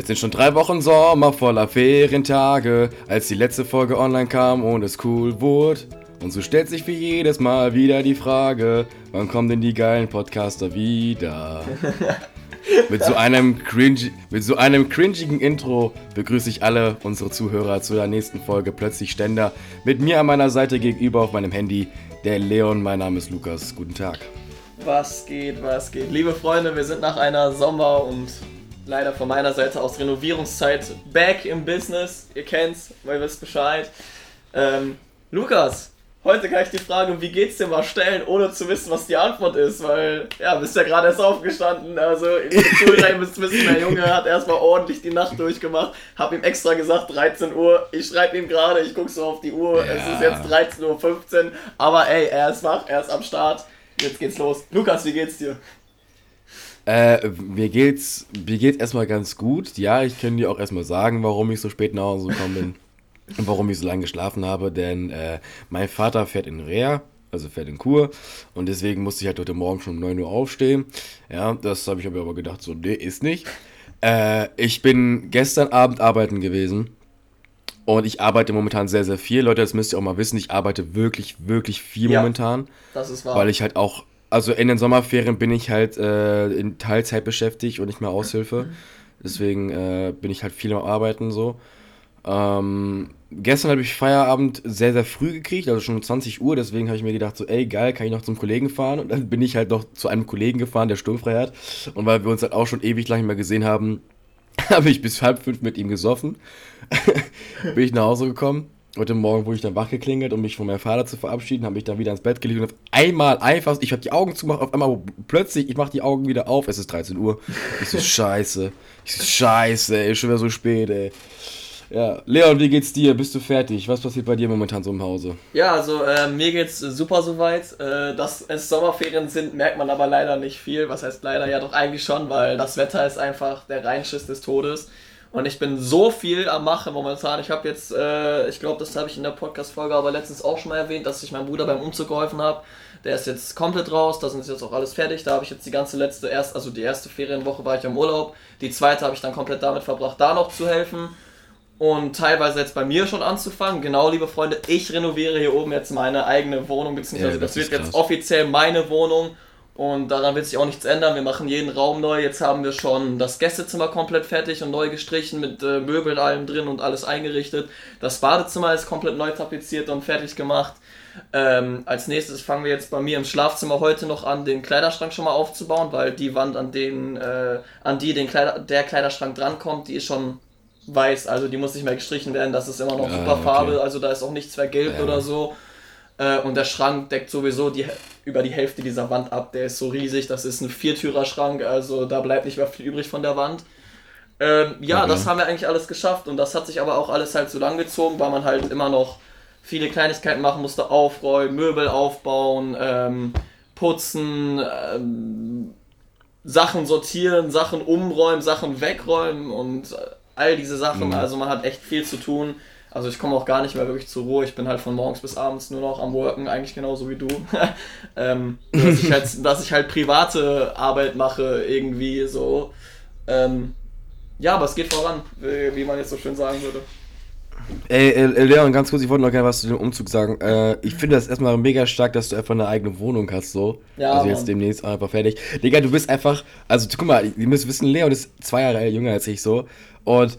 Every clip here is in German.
Es sind schon drei Wochen Sommer voller Ferientage, als die letzte Folge online kam und es cool wurde. Und so stellt sich wie jedes Mal wieder die Frage, wann kommen denn die geilen Podcaster wieder? mit, so einem cringe, mit so einem cringigen Intro begrüße ich alle unsere Zuhörer zu der nächsten Folge Plötzlich Ständer. Mit mir an meiner Seite gegenüber auf meinem Handy der Leon. Mein Name ist Lukas. Guten Tag. Was geht, was geht? Liebe Freunde, wir sind nach einer Sommer- und leider von meiner Seite aus Renovierungszeit back im Business. Ihr kennt's, ihr wisst Bescheid. Ähm, Lukas, heute kann ich die Frage, wie geht's dir mal stellen, ohne zu wissen, was die Antwort ist, weil, ja, bist ja gerade erst aufgestanden, also ihr Zuhörer müsst wissen, der Junge hat erstmal ordentlich die Nacht durchgemacht, hab ihm extra gesagt, 13 Uhr, ich schreibe ihm gerade, ich guck so auf die Uhr, ja. es ist jetzt 13.15 Uhr, aber ey, er ist wach, er ist am Start, jetzt geht's los. Lukas, wie geht's dir? Äh, mir geht's, mir geht's erstmal ganz gut. Ja, ich kann dir auch erstmal sagen, warum ich so spät nach Hause gekommen bin und warum ich so lange geschlafen habe, denn äh, mein Vater fährt in Reha, also fährt in Kur und deswegen musste ich halt heute Morgen schon um 9 Uhr aufstehen. Ja, das habe ich aber gedacht, so, nee, ist nicht. Äh, ich bin gestern Abend arbeiten gewesen. Und ich arbeite momentan sehr, sehr viel. Leute, das müsst ihr auch mal wissen. Ich arbeite wirklich, wirklich viel ja, momentan. Das ist wahr. Weil ich halt auch also in den Sommerferien bin ich halt äh, in Teilzeit beschäftigt und nicht mehr Aushilfe. Deswegen äh, bin ich halt viel am Arbeiten so. Ähm, gestern habe ich Feierabend sehr, sehr früh gekriegt, also schon um 20 Uhr. Deswegen habe ich mir gedacht, so, ey, geil, kann ich noch zum Kollegen fahren? Und dann bin ich halt noch zu einem Kollegen gefahren, der sturmfrei hat. Und weil wir uns halt auch schon ewig lang nicht mehr gesehen haben, habe ich bis halb fünf mit ihm gesoffen. bin ich nach Hause gekommen heute Morgen wurde ich dann wach geklingelt, um mich von meinem Vater zu verabschieden, habe mich dann wieder ins Bett gelegt und auf einmal einfach, ich habe die Augen zugemacht, auf einmal plötzlich, ich mache die Augen wieder auf, es ist 13 Uhr. Ich so, scheiße. Ich so, scheiße, ey, schon wieder so spät, ey. Ja, Leon, wie geht's dir? Bist du fertig? Was passiert bei dir momentan so im Hause? Ja, also äh, mir geht's super soweit. Äh, dass es Sommerferien sind, merkt man aber leider nicht viel. Was heißt leider? Ja, doch eigentlich schon, weil das Wetter ist einfach der Reinschiss des Todes. Und ich bin so viel am Machen momentan. Ich habe jetzt, äh, ich glaube, das habe ich in der Podcast-Folge aber letztens auch schon mal erwähnt, dass ich meinem Bruder beim Umzug geholfen habe. Der ist jetzt komplett raus, da sind jetzt auch alles fertig. Da habe ich jetzt die ganze letzte, erst, also die erste Ferienwoche war ich im Urlaub. Die zweite habe ich dann komplett damit verbracht, da noch zu helfen. Und teilweise jetzt bei mir schon anzufangen. Genau, liebe Freunde, ich renoviere hier oben jetzt meine eigene Wohnung, beziehungsweise ja, das, das wird jetzt offiziell meine Wohnung. Und daran wird sich auch nichts ändern. Wir machen jeden Raum neu. Jetzt haben wir schon das Gästezimmer komplett fertig und neu gestrichen mit äh, Möbeln allem drin und alles eingerichtet. Das Badezimmer ist komplett neu tapeziert und fertig gemacht. Ähm, als nächstes fangen wir jetzt bei mir im Schlafzimmer heute noch an, den Kleiderschrank schon mal aufzubauen, weil die Wand, an, den, äh, an die den Kleider, der Kleiderschrank drankommt, die ist schon weiß. Also die muss nicht mehr gestrichen werden. Das ist immer noch ja, super okay. Farbe. Also da ist auch nichts vergilbt ja. oder so. Äh, und der Schrank deckt sowieso die, über die Hälfte dieser Wand ab. Der ist so riesig, das ist ein Viertürer-Schrank, also da bleibt nicht mehr viel übrig von der Wand. Ähm, ja, okay. das haben wir eigentlich alles geschafft und das hat sich aber auch alles halt so lang gezogen, weil man halt immer noch viele Kleinigkeiten machen musste, aufräumen, Möbel aufbauen, ähm, putzen, ähm, Sachen sortieren, Sachen umräumen, Sachen wegräumen und all diese Sachen. Mhm. Also man hat echt viel zu tun. Also ich komme auch gar nicht mehr wirklich zur Ruhe. Ich bin halt von morgens bis abends nur noch am Worken, eigentlich genauso wie du. ähm, dass, ich halt, dass ich halt private Arbeit mache, irgendwie so. Ähm, ja, aber es geht voran, wie, man jetzt so schön sagen würde. Ey, äh, Leon, ganz kurz, ich wollte noch gerne was zu dem Umzug sagen. Äh, ich finde das erstmal mega stark, dass du einfach eine eigene Wohnung hast, so. Ja, also jetzt Mann. demnächst einfach fertig. Digga, du bist einfach, also guck mal, ihr müsst wissen, Leon ist zwei Jahre jünger als ich so. Und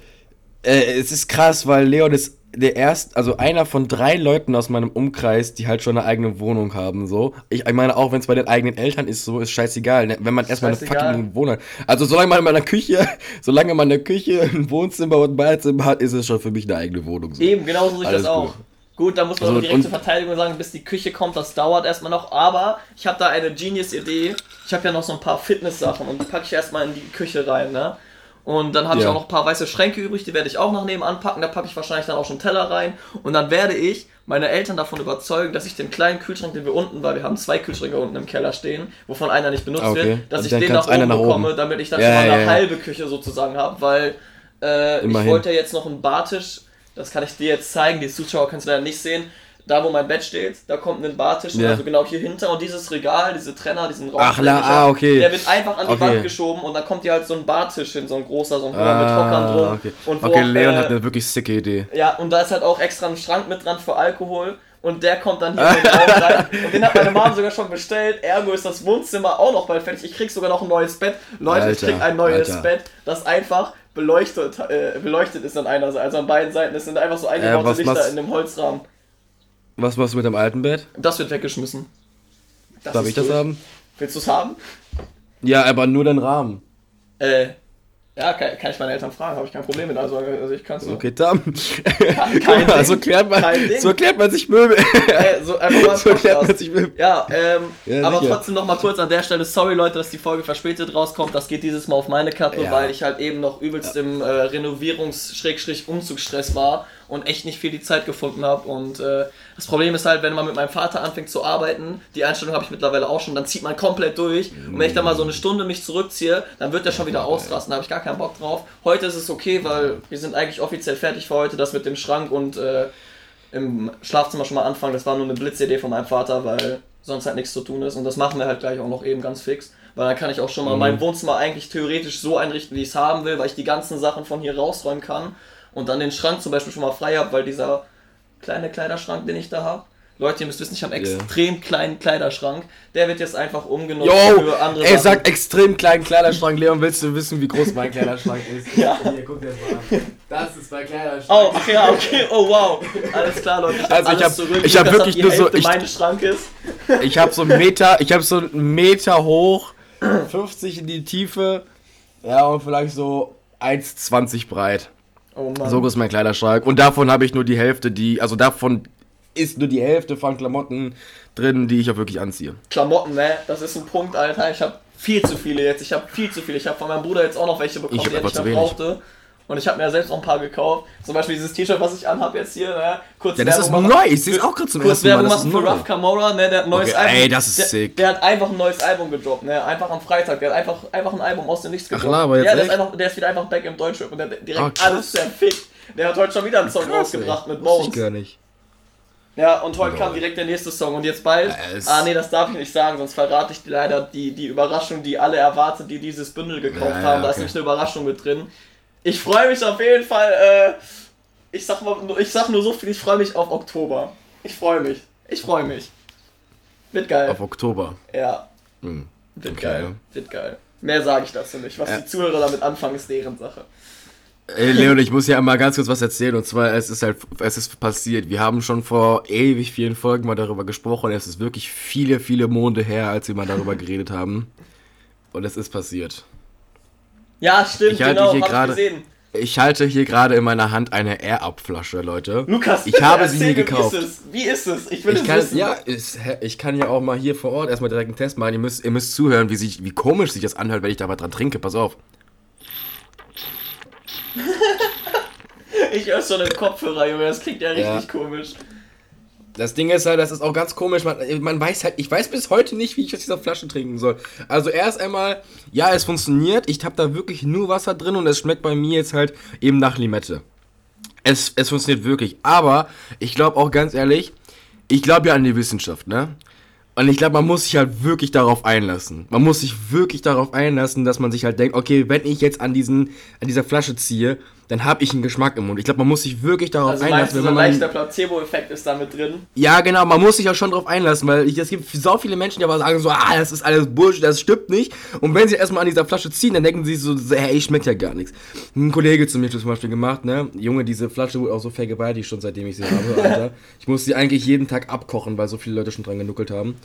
äh, es ist krass, weil Leon ist der erste, also einer von drei Leuten aus meinem Umkreis, die halt schon eine eigene Wohnung haben, so. Ich, ich meine, auch wenn es bei den eigenen Eltern ist, so, ist scheißegal, ne? wenn man erstmal eine fucking Wohnung hat. Also, solange man in meiner Küche, solange man eine Küche, ein Wohnzimmer und ein Badezimmer hat, ist es schon für mich eine eigene Wohnung. So. Eben, genauso sehe ich das auch. Gut. Gut, da muss man also, direkt zur Verteidigung sagen, bis die Küche kommt, das dauert erstmal noch. Aber ich habe da eine Genius-Idee. Ich habe ja noch so ein paar Fitness-Sachen und die packe ich erstmal in die Küche rein, ne? Und dann habe ja. ich auch noch ein paar weiße Schränke übrig, die werde ich auch noch nebenan packen. Da packe ich wahrscheinlich dann auch schon Teller rein. Und dann werde ich meine Eltern davon überzeugen, dass ich den kleinen Kühlschrank, den wir unten, weil wir haben zwei Kühlschränke unten im Keller stehen, wovon einer nicht benutzt okay. wird, dass ich den nach oben bekomme, oben. damit ich dann ja, schon mal eine ja, halbe Küche sozusagen habe. Weil äh, ich wollte ja jetzt noch einen Bartisch, das kann ich dir jetzt zeigen, die Zuschauer können es leider nicht sehen. Da wo mein Bett steht, da kommt ein Bartisch, Ja. also genau hier hinter und dieses Regal, diese Trenner, diesen Raum, Ach, la- ah, okay. der wird einfach an die Okay. Wand geschoben und dann kommt hier halt so ein Bartisch hin, so ein großer, so ein Hocker mit Ah, Hockern drum. okay. Und wo okay, Leon äh, hat eine wirklich sicke Idee. ja, und da ist halt auch extra ein Schrank mit dran für Alkohol. Und der kommt dann hier in den Raum rein. Und den hat meine Mom sogar schon bestellt. Ergo ist das Wohnzimmer auch noch bald fertig. Ich krieg sogar noch ein neues Bett. Leute, ich Alter, krieg ein neues Alter. Bett, das einfach beleuchtet, äh, beleuchtet ist an einer Seite. Also an beiden Seiten. Es sind einfach so eingebaute Äh, was Lichter machst- in dem Holzrahmen. Was machst du mit dem alten Bett? Das wird weggeschmissen. Das Darf ich das durch. haben? Willst du es haben? Ja, aber nur den Rahmen. Äh, ja, kann, kann ich meine Eltern fragen, habe ich kein Problem mit. Also, also ich kann es Okay, dann. kein mal, Ding. so klärt man, Ding. so erklärt man sich Möbel. Äh, so einfach mal so erklärt man sich Möbel. Ja, ähm, Ja, aber sicher. trotzdem noch mal kurz an der Stelle, sorry Leute, dass die Folge verspätet rauskommt. Das geht dieses Mal auf meine Kappe, Ja. weil ich halt eben noch übelst im äh, Renovierungs-Umzugsstress war und echt nicht viel die Zeit gefunden habe. Und äh, das Problem ist halt, wenn man mit meinem Vater anfängt zu arbeiten, die Einstellung habe ich mittlerweile auch schon, dann zieht man komplett durch. Und wenn ich dann mal so eine Stunde mich zurückziehe, dann wird der schon wieder ausrasten. Da habe ich gar keinen Bock drauf. Heute ist es okay, weil wir sind eigentlich offiziell fertig für heute. Das mit dem Schrank und äh, im Schlafzimmer schon mal anfangen. Das war nur eine Blitzidee von meinem Vater, weil sonst halt nichts zu tun ist. Und das machen wir halt gleich auch noch eben ganz fix. Weil dann kann ich auch schon mal mein Wohnzimmer eigentlich theoretisch so einrichten, wie ich es haben will, weil ich die ganzen Sachen von hier rausräumen kann. Und dann den Schrank zum Beispiel schon mal frei habe, weil dieser kleine Kleiderschrank, den ich da habe. Leute, ihr müsst wissen, ich habe einen Ja. extrem kleinen Kleiderschrank. Der wird jetzt einfach umgenutzt Yo, für andere ey, Sachen. sag extrem kleinen Kleiderschrank. Leon, willst du wissen, wie groß mein Kleiderschrank ist? Ja. Hier, guck dir das mal an. Das ist mein Kleiderschrank. Oh, ach ja, okay, oh wow. Alles klar, Leute. Ich Also ich alles hab- zurück. ich hab wirklich nur so- ich- meines Schrankes. Ich habe so einen Meter, ich habe so einen Meter hoch, 50 in die Tiefe, ja, und vielleicht so 1,20 breit. Oh Mann. So groß ist mein Kleiderschrank. Und davon habe ich nur die Hälfte, die, also davon ist nur die Hälfte von Klamotten drin, die ich auch wirklich anziehe. Klamotten, ne? Das ist ein Punkt, Alter. Ich habe viel zu viele jetzt. Ich habe viel zu viele. Ich habe von meinem Bruder jetzt auch noch welche bekommen, Ich die er aber nicht mehr brauchte. Und ich habe mir ja selbst auch ein paar gekauft. Zum Beispiel dieses T-Shirt, was ich anhabe jetzt hier, ne? Kurz Ja, das ist Werbung neu. machen- Ich sehe es auch gerade zum Kurz ersten Mal. Werbung Das machen ist für neu. Ruff Camora, ne? Der hat ein neues Okay, Album. ey, das ist der, sick. Der hat einfach ein neues Album gedroppt, ne? Einfach am Freitag. Der hat einfach, einfach ein Album aus dem Nichts gedroppt. klar, aber jetzt ja, der ist, einfach, der ist wieder einfach back im Deutschrap und der hat direkt krass. alles zerfickt. Der hat heute schon wieder einen Song Krass, rausgebracht ey. mit Bones. ich gar nicht. Ja, und heute kam direkt der nächste Song und jetzt bald. Es- ah, nee, das darf ich nicht sagen, sonst verrate ich dir leider die, die Überraschung, die alle erwartet, die dieses Bündel gekauft Ja, ja, haben. Da ist okay. nämlich eine Überraschung mit drin. Ich freue mich auf jeden Fall. Äh, ich, sag mal, nur- ich sag nur so viel, ich freue mich auf Oktober. Ich freue mich. Ich freue mich. Wird geil. Auf Oktober. ja, Hm. wird Okay. geil. Wird geil. Mehr sage ich dazu nicht. Was Ja. die Zuhörer damit anfangen, ist deren Sache. Ey, Leon, ich muss ja mal ganz kurz was erzählen. Und zwar, es ist halt, es ist passiert. Wir haben schon vor ewig vielen Folgen mal darüber gesprochen. Es ist wirklich viele, viele Monde her, als wir mal darüber geredet haben. Und es ist passiert. Ja, stimmt, Ich halte genau, hier ich gerade- gesehen. Ich halte hier gerade in meiner Hand eine Air-Up-Flasche, Leute. Lukas, ich habe sie mir gekauft. Wie ist es? Wie ist es? Ich will Ich es kann, wissen. ja, hä, ich kann ja auch mal hier vor Ort erstmal direkt einen Test machen. Ihr müsst, ihr müsst zuhören, wie, sich, wie komisch sich das anhört, wenn ich da was dran trinke. Pass auf. Ich höre schon im Kopfhörer, Junge, das klingt ja richtig Ja. komisch. Das Ding ist halt, das ist auch ganz komisch. Man, man weiß halt, ich weiß bis heute nicht, wie ich aus dieser Flasche trinken soll. Also erst einmal, ja, es funktioniert. Ich habe da wirklich nur Wasser drin und es schmeckt bei mir jetzt halt eben nach Limette. Es, es funktioniert wirklich. Aber ich glaube auch ganz ehrlich, ich glaube ja an die Wissenschaft, ne? Und ich glaube, man muss sich halt wirklich darauf einlassen. Man muss sich wirklich darauf einlassen, dass man sich halt denkt, okay, wenn ich jetzt an, diesen, an dieser Flasche ziehe, dann habe ich einen Geschmack im Mund. Ich glaube, man muss sich wirklich darauf Also einlassen. du, so ein man, leichter Placebo-Effekt ist da mit drin? ja, genau, man muss sich auch schon drauf einlassen, weil ich, es gibt so viele Menschen, die aber sagen so, ah, das ist alles Bullshit, das stimmt nicht. Und wenn sie erstmal an dieser Flasche ziehen, dann denken sie so, hey, schmeckt ja gar nichts. Ein Kollege zu mir hat das zum Beispiel gemacht, ne? Junge, diese Flasche wurde auch so vergewaltigt schon seitdem ich sie habe, Alter. Ich muss sie eigentlich jeden Tag abkochen, weil so viele Leute schon dran genuckelt haben.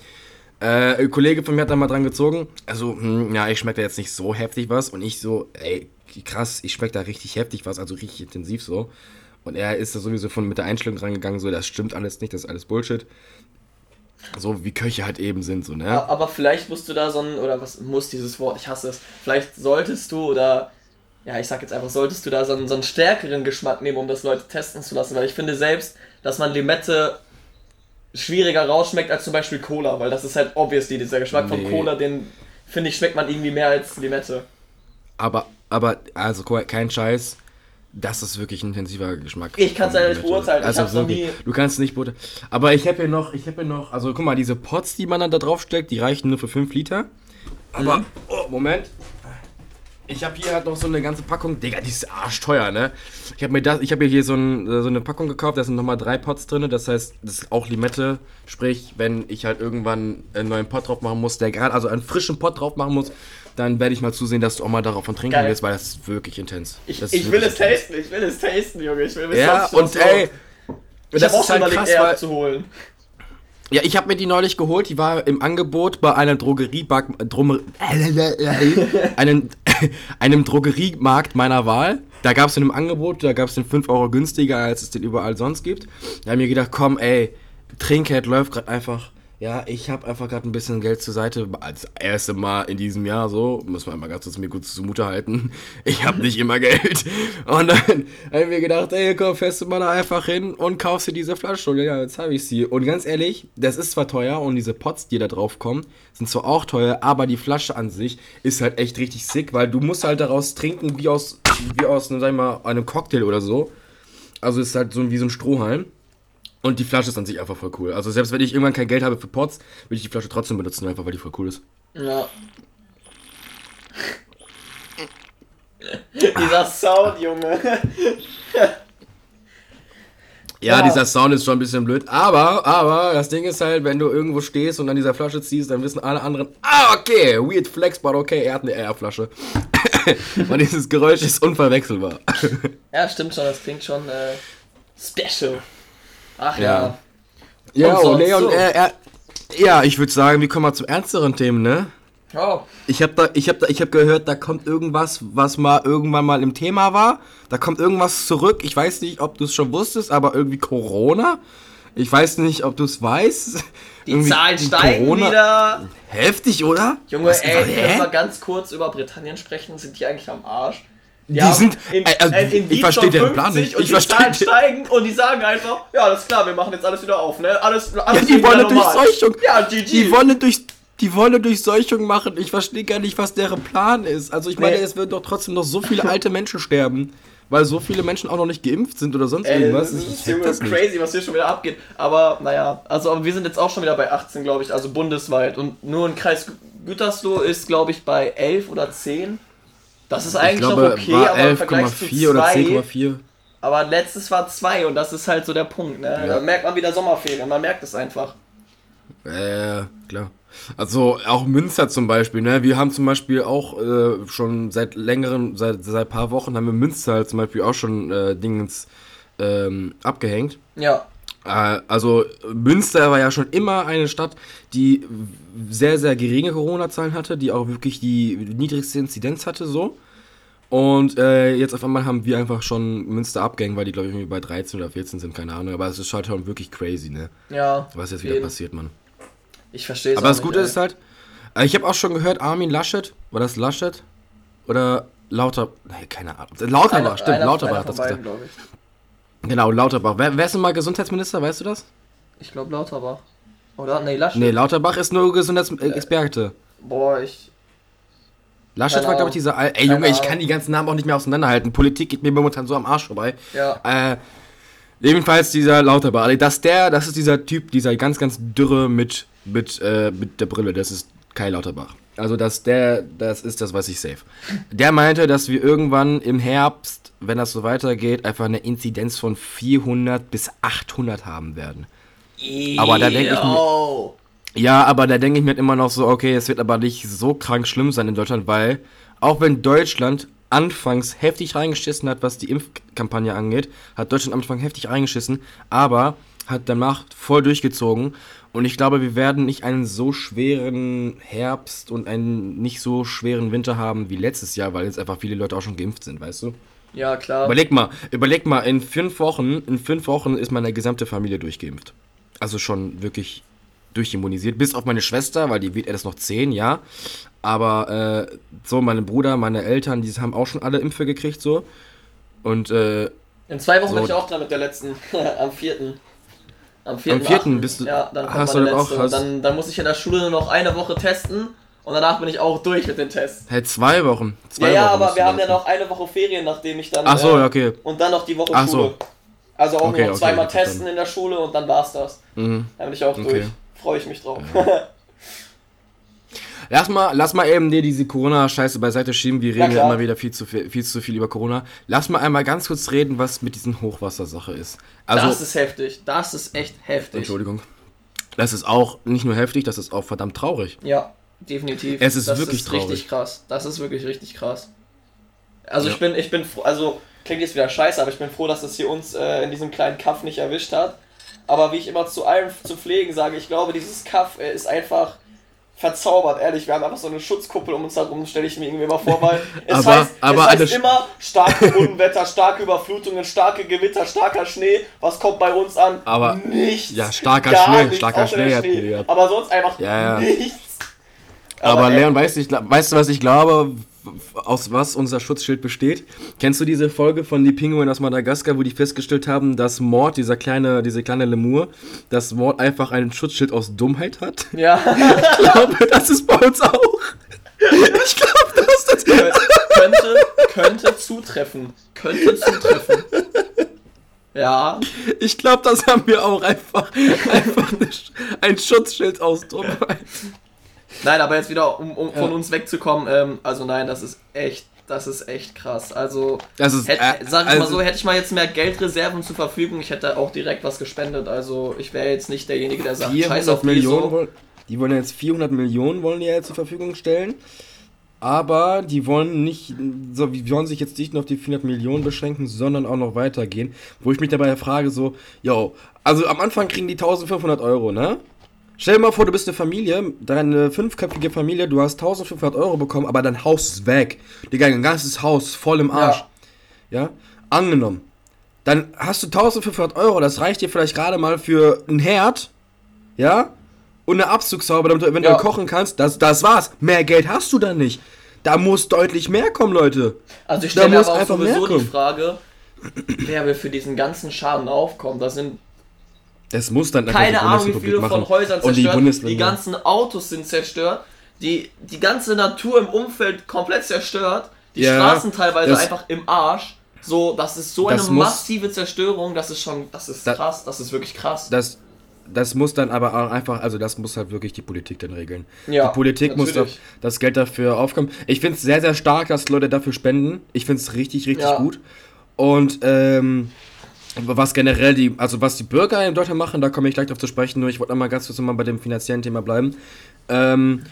Äh, ein Kollege von mir hat da mal dran gezogen. Also, hm, ja, ich schmecke da jetzt nicht so heftig was. Und ich so, ey, krass, ich schmecke da richtig heftig was, also richtig intensiv so. Und er ist da sowieso von mit der Einstellung rangegangen, so, das stimmt alles nicht, das ist alles Bullshit. So wie Köche halt eben sind, so, ne? Aber vielleicht musst du da so ein, oder was muss dieses Wort, ich hasse es, vielleicht solltest du oder, ja, ich sag jetzt einfach, solltest du da so einen, so einen stärkeren Geschmack nehmen, um das Leute testen zu lassen, weil ich finde selbst, dass man Limette schwieriger rausschmeckt als zum Beispiel Cola, weil das ist halt obviously dieser Geschmack von Nee. Cola, den finde ich schmeckt man irgendwie mehr als Limette. Aber, aber, also kein Scheiß. das ist wirklich ein intensiver Geschmack. Ich kann es leider nicht beurteilen. Also ich so nie... Du kannst nicht beurteilen. Aber ich habe hier noch, ich habe hier noch, also guck mal, diese Pots, die man dann da drauf steckt, die reichen nur für 5 Liter. Aber, mhm. oh, Moment. Ich habe hier halt noch so eine ganze Packung. Digga, die ist arschteuer, ne? Ich habe mir das, ich habe hier so, ein, so, eine Packung gekauft, da sind nochmal drei Pots drin. Das heißt, das ist auch Limette. Sprich, wenn ich halt irgendwann einen neuen Pot drauf machen muss, der gerade, also einen frischen Pot drauf machen muss, dann werde ich mal zusehen, dass du auch mal darauf von trinken willst, weil das ist wirklich intens. Ich, ich will es tasten, ich will es tasten, Junge. Ich will es Ja, und ey, ich das ist halt krass, weil, zu holen. Ja, ich habe mir die neulich geholt. Die war im Angebot bei einer Drogeriemarkt, Drum, einem, einem Drogeriemarkt meiner Wahl. Da gab es im Angebot, da gab es den 5 Euro günstiger, als es den überall sonst gibt. Da habe ich mir gedacht, komm, ey, Trinkhead läuft gerade einfach ja, ich habe einfach gerade ein bisschen Geld zur Seite. Als erste Mal in diesem Jahr so. Muss man einmal ganz kurz mir gut zumute halten. Ich habe nicht immer Geld. Und dann habe ich mir gedacht, ey, komm, fährst du mal da einfach hin und kaufst dir diese Flasche. Und ja, jetzt habe ich sie. Und ganz ehrlich, das ist zwar teuer und diese Pots, die da drauf kommen, sind zwar auch teuer, aber die Flasche an sich ist halt echt richtig sick, weil du musst halt daraus trinken wie aus, wie aus, sag ich mal, einem Cocktail oder so. Also ist halt so wie so ein Strohhalm. Und die Flasche ist an sich einfach voll cool. Also selbst wenn ich irgendwann kein Geld habe für Pots, will ich die Flasche trotzdem benutzen, einfach weil die voll cool ist. Ja. dieser Sound, Junge. ja, ja, dieser Sound ist schon ein bisschen blöd. Aber, aber, das Ding ist halt, wenn du irgendwo stehst und an dieser Flasche ziehst, dann wissen alle anderen, ah, okay, weird flex, but okay, er hat eine R-Flasche. und dieses Geräusch ist unverwechselbar. ja, stimmt schon, das klingt schon äh, special. Ach ja. Ja, ja und Leon, so. er, er, ja, ich würde sagen, wir kommen mal zu ernsteren Themen, ne? Oh. Ich habe da, ich habe da, ich habe gehört, da kommt irgendwas, was mal irgendwann mal im Thema war. Da kommt irgendwas zurück. Ich weiß nicht, ob du es schon wusstest, aber irgendwie Corona. Ich weiß nicht, ob du es weißt. Die irgendwie Zahlen steigen Corona. wieder. Heftig, oder? Junge, was ey, wenn wir mal ganz kurz über Britannien sprechen, sind die eigentlich am Arsch? Die, die sind. In, äh, also, in ich verstehe den Plan nicht. Und ich die Zahlen steigen und die sagen einfach, ja, alles klar, wir machen jetzt alles wieder auf, ne? Alles, alles ja, die wollen Durchseuchung. Ja, GG. Die wollen durch. Die wollen Durchseuchung machen. Ich verstehe gar nicht, was deren Plan ist. Also ich meine, nee. es würden doch trotzdem noch so viele alte Menschen sterben weil so viele Menschen auch noch nicht geimpft sind oder sonst irgendwas. Äh, das ist das crazy, was hier schon wieder abgeht. Aber naja, also aber wir sind jetzt auch schon wieder bei 18, glaube ich, also bundesweit. Und nur ein Kreis Gütersloh ist, glaube ich, bei 11 oder 10. Das ist eigentlich glaube, noch okay, aber 11, im Vergleich zu 4 oder 10,4. Aber letztes war 2 und das ist halt so der Punkt. Ne? Ja. Da merkt man wieder Sommerferien, man merkt es einfach. Äh, klar. Also auch Münster zum Beispiel, ne? Wir haben zum Beispiel auch äh, schon seit längeren, seit seit paar Wochen haben wir Münster halt zum Beispiel auch schon äh, Dingens ähm, abgehängt. Ja. Äh, also Münster war ja schon immer eine Stadt, die sehr, sehr geringe Corona-Zahlen hatte, die auch wirklich die niedrigste Inzidenz hatte, so. Und äh, jetzt auf einmal haben wir einfach schon Münster abgehängt, weil die, glaube ich, irgendwie bei 13 oder 14 sind, keine Ahnung. Aber es ist halt schon wirklich crazy, ne? Ja. Was jetzt wieder passiert, Mann. Ich verstehe es Aber das Gute ey. ist halt, äh, ich habe auch schon gehört, Armin Laschet, war das Laschet? Oder Lauter, nee, keine Ahnung. Lauterbach, stimmt, Lauterbach hat das gesagt. Genau, Lauterbach. Wer, wer ist denn mal Gesundheitsminister, weißt du das? Ich glaube Lauterbach. Oder? Nee, Laschet. Nee, Lauterbach ist nur Gesundheitsexperte. Boah, ich. Laschet war, glaube ich, dieser. Ey, Junge, ich kann die ganzen Namen auch nicht mehr auseinanderhalten. Politik geht mir momentan so am Arsch vorbei. Ja. Äh, ebenfalls dieser Lauterbach. Dass der, das ist dieser Typ, dieser ganz, ganz dürre mit, mit, äh, mit der Brille. Das ist Kai Lauterbach. Also, dass der, das ist das, was ich safe. Der meinte, dass wir irgendwann im Herbst, wenn das so weitergeht, einfach eine Inzidenz von 400 bis 800 haben werden. Aber da denke ich mir. Ja, aber da denke ich mir halt immer noch so, okay, es wird aber nicht so krank schlimm sein in Deutschland, weil auch wenn Deutschland anfangs heftig reingeschissen hat, was die Impfkampagne angeht, hat Deutschland am Anfang heftig reingeschissen, aber hat danach voll durchgezogen. Und ich glaube, wir werden nicht einen so schweren Herbst und einen nicht so schweren Winter haben wie letztes Jahr, weil jetzt einfach viele Leute auch schon geimpft sind, weißt du? Ja, klar. Überleg mal, überleg mal, in fünf Wochen, in fünf Wochen ist meine gesamte Familie durchgeimpft. Also schon wirklich durchimmunisiert. Bis auf meine Schwester, weil die wird erst noch 10, ja. Aber äh, so, meine Bruder, meine Eltern, die haben auch schon alle Impfe gekriegt, so. Und äh, In zwei Wochen so, bin ich auch dran mit der letzten. Am 4. Am 4. Am 4. bist du. Ja, dann hast du auch. Hast dann, dann muss ich in der Schule noch eine Woche testen Und danach bin ich auch durch mit den Tests. Hey, zwei Wochen. Zwei ja, ja, Wochen aber wir haben ja noch eine Woche Ferien, nachdem ich dann. Ach so, äh, okay. Und dann noch die Woche Ach Schule. so. Also auch Okay, nur noch okay, zweimal okay, testen in der Schule und dann war's das. Mhm. Dann bin ich auch Okay. durch. Freue ich mich drauf. Lass mal, lass mal eben dir diese Corona-Scheiße beiseite schieben. Wir reden ja immer wieder viel zu viel, viel zu viel über Corona. Lass mal einmal ganz kurz reden, was mit diesen Hochwassersache ist. Also, das ist heftig. Das ist echt heftig. Entschuldigung. Das ist auch nicht nur heftig, das ist auch verdammt traurig. Ja, definitiv. Es ist das wirklich ist traurig. richtig krass. Das ist wirklich richtig krass. Also Ja. ich bin, ich bin froh, also klingt jetzt wieder scheiße, aber ich bin froh, dass es hier uns äh, in diesem kleinen Kaff nicht erwischt hat. Aber wie ich immer zu allem zu pflegen sage, ich glaube, dieses Kaff äh, ist einfach verzaubert, ehrlich. Wir haben einfach so eine Schutzkuppel um uns herum, stelle ich mir irgendwie immer vor, weil es Aber- heißt, aber es heißt immer starke Unwetter, starke Überflutungen, starke Gewitter, starker Schnee. Was kommt bei uns an? Aber- nichts. ja, starker Schnee, nichts, starker Schnee gehabt. Aber sonst einfach Ja, ja. nichts. Aber, ey, Leon, weißt du, weißt du, was ich glaube, aus was unser Schutzschild besteht? Kennst du diese Folge von Die Pinguine aus Madagaskar, wo die festgestellt haben, dass Mord, dieser kleine, diese kleine Lemur, dass Mord einfach ein Schutzschild aus Dummheit hat? Ja. Ich glaube, das ist bei uns auch. Ich glaube, das ist das. könnte, könnte zutreffen. Könnte zutreffen. Ja. Ich glaube, das haben wir auch einfach, einfach ein Schutzschild aus Dummheit. Nein, aber jetzt wieder, um, um von uns wegzukommen, ähm, also nein, das ist echt, das ist echt krass. Also, Das ist, hätt, äh, sag ich mal also- so, hätte ich mal jetzt mehr Geldreserven zur Verfügung, ich hätte auch direkt was gespendet. Also, ich wäre jetzt nicht derjenige, der sagt, scheiß 400 auf die Millionen so. wollen, die wollen jetzt 400 Millionen wollen die ja jetzt zur Verfügung stellen. Aber die wollen nicht, so, die wollen sich jetzt nicht nur auf die 400 Millionen beschränken, sondern auch noch weitergehen. Wo ich mich dabei frage, so, yo, also am Anfang kriegen die 1500 Euro, ne? Stell dir mal vor, du bist eine Familie, deine fünfköpfige Familie, du hast 1500 Euro bekommen, aber dein Haus ist weg. Digga, dein ganzes Haus voll im Arsch. Ja. Angenommen. Dann hast du 1500 Euro, das reicht dir vielleicht gerade mal für ein Herd, ja? Und eine Abzugshaube, damit du eventuell Ja. kochen kannst. Das, das war's. Mehr Geld hast du dann nicht. Da muss deutlich mehr kommen, Leute. Also, ich stelle mir aber auch sowieso die. Frage, wer will für diesen ganzen Schaden aufkommen? Das sind Das muss dann keine Ahnung, wie viele von machen. Häusern Und die zerstört. Die, ganzen Autos sind zerstört. Die, die ganze Natur im Umfeld komplett zerstört. Die Ja, Straßen teilweise das- einfach im Arsch. So, das ist so Das eine muss- massive Zerstörung. Das ist schon, das ist Da- krass. Das ist wirklich krass. das, das muss dann aber auch einfach, also das muss halt wirklich die Politik dann regeln. Ja, die Politik muss natürlich. das Geld dafür aufkommen. Ich finde es sehr, sehr stark, dass Leute dafür spenden. Ich finde es richtig, richtig Ja. gut. Und ähm, was generell die, also was die Bürger in Deutschland machen, da komme ich gleich drauf zu sprechen, nur ich wollte noch mal ganz kurz noch mal bei dem finanziellen Thema bleiben. Ähm,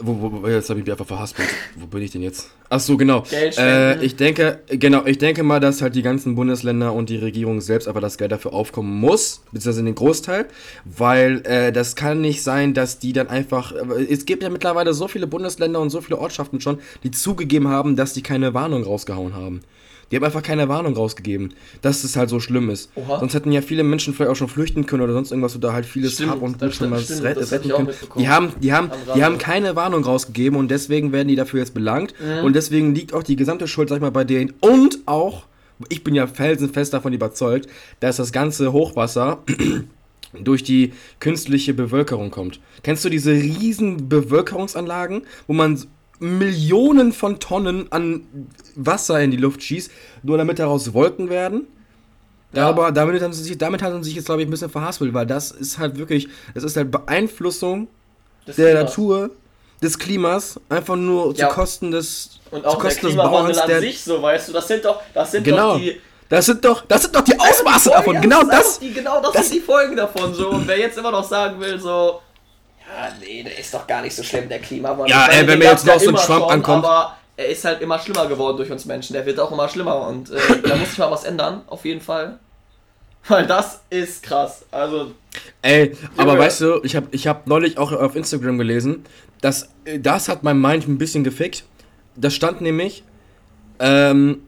wo, wo, jetzt habe ich mich einfach verhaspelt. Wo bin ich denn jetzt? Ach so, genau. Äh, ich denke, genau, ich denke mal, dass halt die ganzen Bundesländer und die Regierung selbst aber das Geld dafür aufkommen muss, beziehungsweise den Großteil, weil äh, das kann nicht sein, dass die dann einfach, äh, es gibt ja mittlerweile so viele Bundesländer und so viele Ortschaften schon, die zugegeben haben, dass die keine Warnung rausgehauen haben. Die haben einfach keine Warnung rausgegeben, dass es halt so schlimm ist. Oha. Sonst hätten ja viele Menschen vielleicht auch schon flüchten können oder sonst irgendwas oder halt vieles Stimmt, Hab und Gut schon mal retten können. Die haben, die haben, die haben keine Warnung rausgegeben und deswegen werden die dafür jetzt belangt. Mhm. Und deswegen liegt auch die gesamte Schuld, sag ich mal, bei denen. Und auch, ich bin ja felsenfest davon überzeugt, dass das ganze Hochwasser durch die künstliche Bewölkerung kommt. Kennst du diese riesen Bewölkerungsanlagen, wo man Millionen von Tonnen an Wasser in die Luft schießt, nur damit daraus Wolken werden? Ja. Aber damit haben sie sich, damit haben sie sich jetzt, glaube ich, ein bisschen verhaspelt, weil das ist halt wirklich, das ist halt Beeinflussung Das der. Natur, des Klimas, einfach nur Ja. zu Kosten des, Und zu auch der Kosten des Klimawandel Bauerns, an der, sich, so weißt du, das sind doch, das sind Genau. doch die. das sind doch, das sind doch die Ausmaße davon, genau das, Die, genau das, das- sind die Folgen davon. So. Und wer jetzt immer noch sagen will, so, ja, nee, der ist doch gar nicht so schlimm, der Klimawandel. Ja, ey, wenn mir jetzt noch so ein Trump schon, ankommt. Aber er ist halt immer schlimmer geworden durch uns Menschen. Der wird auch immer schlimmer und äh, da muss sich mal was ändern, auf jeden Fall. Weil das ist krass. Also, Ey, aber Junge. weißt du, ich habe ich hab neulich auch auf Instagram gelesen, dass äh, das hat mein Mind ein bisschen gefickt. Das stand nämlich, ähm,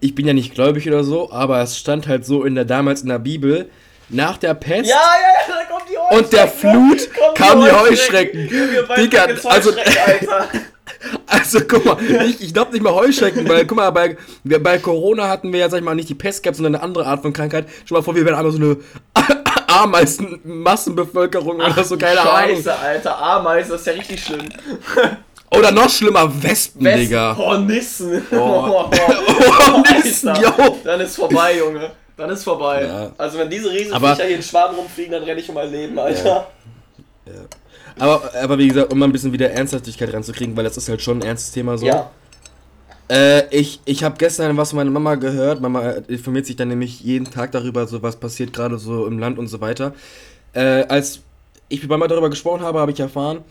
ich bin ja nicht gläubig oder so, aber es stand halt so in der damals in der Bibel, nach der Pest ja, ja, ja, da kommt die Heuschrecken. und der Flut Kommen kamen die Heuschrecken. Bei Digga, also- Alter. Also guck mal, ich, ich glaube nicht mal Heuschrecken, weil guck mal, bei, bei Corona hatten wir ja, sag ich mal, nicht die Pest gehabt, sondern eine andere Art von Krankheit. Schon mal vor, wir wären einmal so eine Ameisenmassenbevölkerung oder so, keine Scheiße, Ahnung. Scheiße, Alter, Ameisen, das ist ja richtig schlimm. Oder noch schlimmer, Wespen, Digga. Hornissen. Oh. Hornissen, yo. Dann ist vorbei, Junge. Dann ist vorbei. Ja. Also wenn diese Riesenviecher Aber- hier in Schwaben rumfliegen, dann renne ich um mein Leben, Alter. Aber, aber wie gesagt, um mal ein bisschen wieder Ernsthaftigkeit ranzukriegen, weil das ist halt schon ein ernstes Thema so. Ja. Äh, ich ich habe gestern was von meiner Mama gehört. Mama informiert sich dann nämlich jeden Tag darüber, so was passiert gerade so im Land und so weiter. Äh, als ich mit Mama darüber gesprochen habe, habe ich erfahren,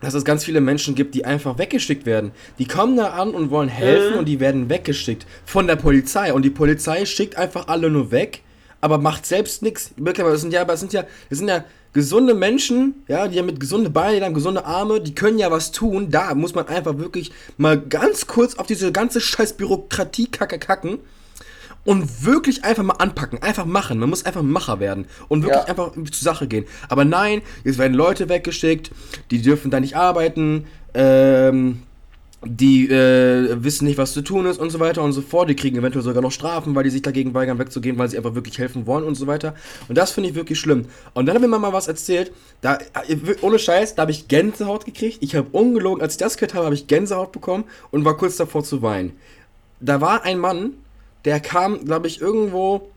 dass es ganz viele Menschen gibt, die einfach weggeschickt werden. Die kommen da an und wollen helfen Mhm. und die werden weggeschickt von der Polizei. Und die Polizei schickt einfach alle nur weg, aber macht selbst nichts. Wirklich, aber das sind ja, aber das sind ja, das sind ja gesunde Menschen, ja, die haben mit gesunde Beine, die haben gesunde Arme, die können ja was tun. Da muss man einfach wirklich mal ganz kurz auf diese ganze scheiß Bürokratie-Kacke kacken und wirklich einfach mal anpacken, einfach machen. Man muss einfach Macher werden und wirklich Ja. einfach zur Sache gehen. Aber nein, jetzt werden Leute weggeschickt, die dürfen da nicht arbeiten, ähm, die äh, wissen nicht, was zu tun ist und so weiter und so fort. Die kriegen eventuell sogar noch Strafen, weil die sich dagegen weigern, wegzugehen, weil sie einfach wirklich helfen wollen und so weiter. Und das finde ich wirklich schlimm. Und dann hat mir Mama was erzählt, da, äh, ohne Scheiß, da habe ich Gänsehaut gekriegt. Ich habe ungelogen, als ich das gehört habe, habe ich Gänsehaut bekommen und war kurz davor zu weinen. Da war ein Mann, der kam, glaube ich, irgendwo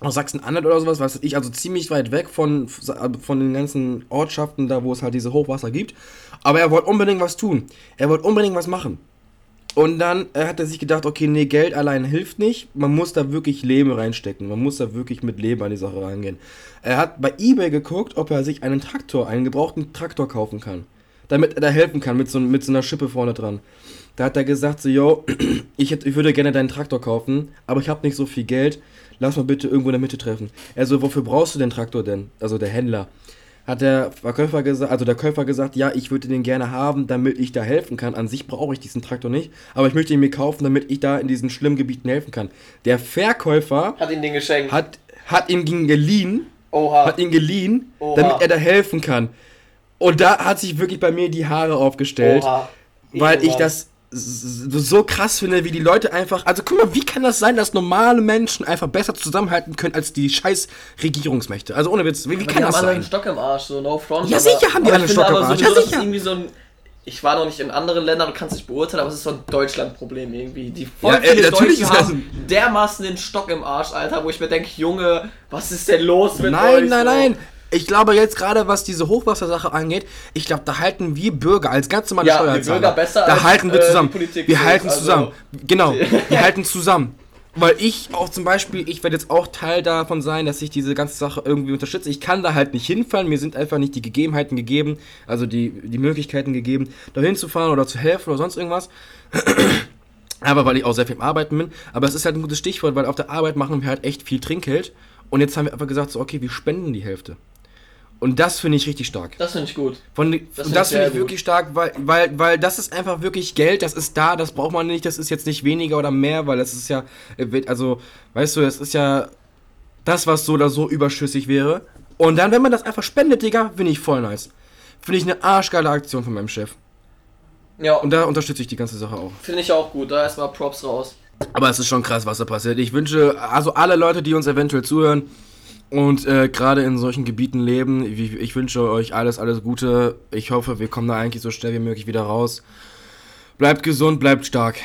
aus Sachsen-Anhalt oder sowas, weiß ich, also ziemlich weit weg von, von den ganzen Ortschaften, da wo es halt diese Hochwasser gibt. Aber er wollte unbedingt was tun. Er wollte unbedingt was machen. Und dann äh, hat er sich gedacht, okay, nee, Geld allein hilft nicht. Man muss da wirklich Leben reinstecken. Man muss da wirklich mit Leben an die Sache rangehen. Er hat bei Ebay geguckt, ob er sich einen Traktor, einen gebrauchten Traktor kaufen kann. Damit er da helfen kann, mit so, mit so einer Schippe vorne dran. Da hat er gesagt, so, yo, ich, hätte, ich würde gerne deinen Traktor kaufen, aber ich habe nicht so viel Geld. Lass mal bitte irgendwo in der Mitte treffen. Er so, wofür brauchst du den Traktor denn? Also der Händler. Hat der Verkäufer gesagt, also der Käufer gesagt, ja, ich würde den gerne haben, damit ich da helfen kann. An sich brauche ich diesen Traktor nicht, aber ich möchte ihn mir kaufen, damit ich da in diesen schlimmen Gebieten helfen kann. Der Verkäufer Hat ihn den geschenkt. hat, hat ihn geliehen, Oha. hat ihn geliehen, Oha. damit er da helfen kann. Und da hat sich wirklich bei mir die Haare aufgestellt, Oha. weil ich das so krass finde, wie die Leute einfach. Also guck mal, wie kann das sein, dass normale Menschen einfach besser zusammenhalten können als die scheiß Regierungsmächte? Also ohne Witz, wie, wie kann die das haben alle sein? einen Stock im Arsch, so no front. Ja, aber- sicher haben die einen Stock im aber Arsch, sowieso, ja, sicher. irgendwie so ein. Ich war noch nicht in anderen Ländern und kann es nicht beurteilen, aber es ist so ein Deutschland-Problem irgendwie. Die voll Ja, ey, viele natürlich Deutschen haben dermaßen den Stock im Arsch, Alter, wo ich mir denke, Junge, was ist denn los mit Nein, euch? nein, so? nein. Ich glaube jetzt gerade, was diese Hochwassersache angeht, ich glaube, da halten wir Bürger als ganz normale Ja, Steuerzahler. Bürger besser da als, halten wir äh, zusammen. die Politik wir halten also- zusammen. Genau, wir halten zusammen. Weil ich auch zum Beispiel, ich werde jetzt auch Teil davon sein, dass ich diese ganze Sache irgendwie unterstütze. Ich kann da halt nicht hinfahren, mir sind einfach nicht die Gegebenheiten gegeben, also die, die Möglichkeiten gegeben, da hinzufahren oder zu helfen oder sonst irgendwas. Aber weil ich auch sehr viel am Arbeiten bin. Aber es ist halt ein gutes Stichwort, weil auf der Arbeit machen wir halt echt viel Trinkgeld. Und jetzt haben wir einfach gesagt, so, okay, wir spenden die Hälfte. Und das finde ich richtig stark. Das finde ich gut. Von, Das das find das ich finde ich gut. wirklich stark, weil, weil, weil das ist einfach wirklich Geld, das ist da, das braucht man nicht, das ist jetzt nicht weniger oder mehr, weil das ist ja, äh, also, weißt du, das ist ja das, was so oder so überschüssig wäre. Und dann, wenn man das einfach spendet, Digga, finde ich voll nice. Finde ich eine arschgeile Aktion von meinem Chef. Ja, Und da unterstütze ich die ganze Sache auch. finde ich auch gut. Da erstmal Props raus. Aber es ist schon krass, was da passiert. Ich wünsche, also alle Leute, die uns eventuell zuhören und äh, gerade in solchen Gebieten leben, ich, ich wünsche euch alles, alles Gute. Ich hoffe, wir kommen da eigentlich so schnell wie möglich wieder raus. Bleibt gesund, bleibt stark.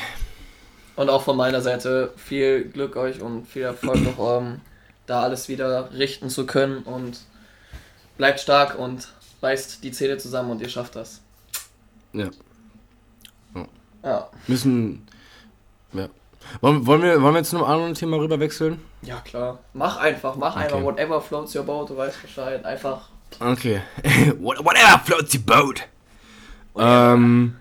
Und auch von meiner Seite viel Glück euch und viel Erfolg noch, ähm, da alles wieder richten zu können. Und bleibt stark und beißt die Zähne zusammen und ihr schafft das. Ja. Ja, Müssen. Ja. Wollen, wollen, wir, wollen wir jetzt zu einem anderen Thema rüber wechseln? ja klar. Mach einfach, mach einfach. Okay. Whatever floats your boat, du weißt Bescheid. Einfach. Okay. What- Whatever floats your boat. Ähm,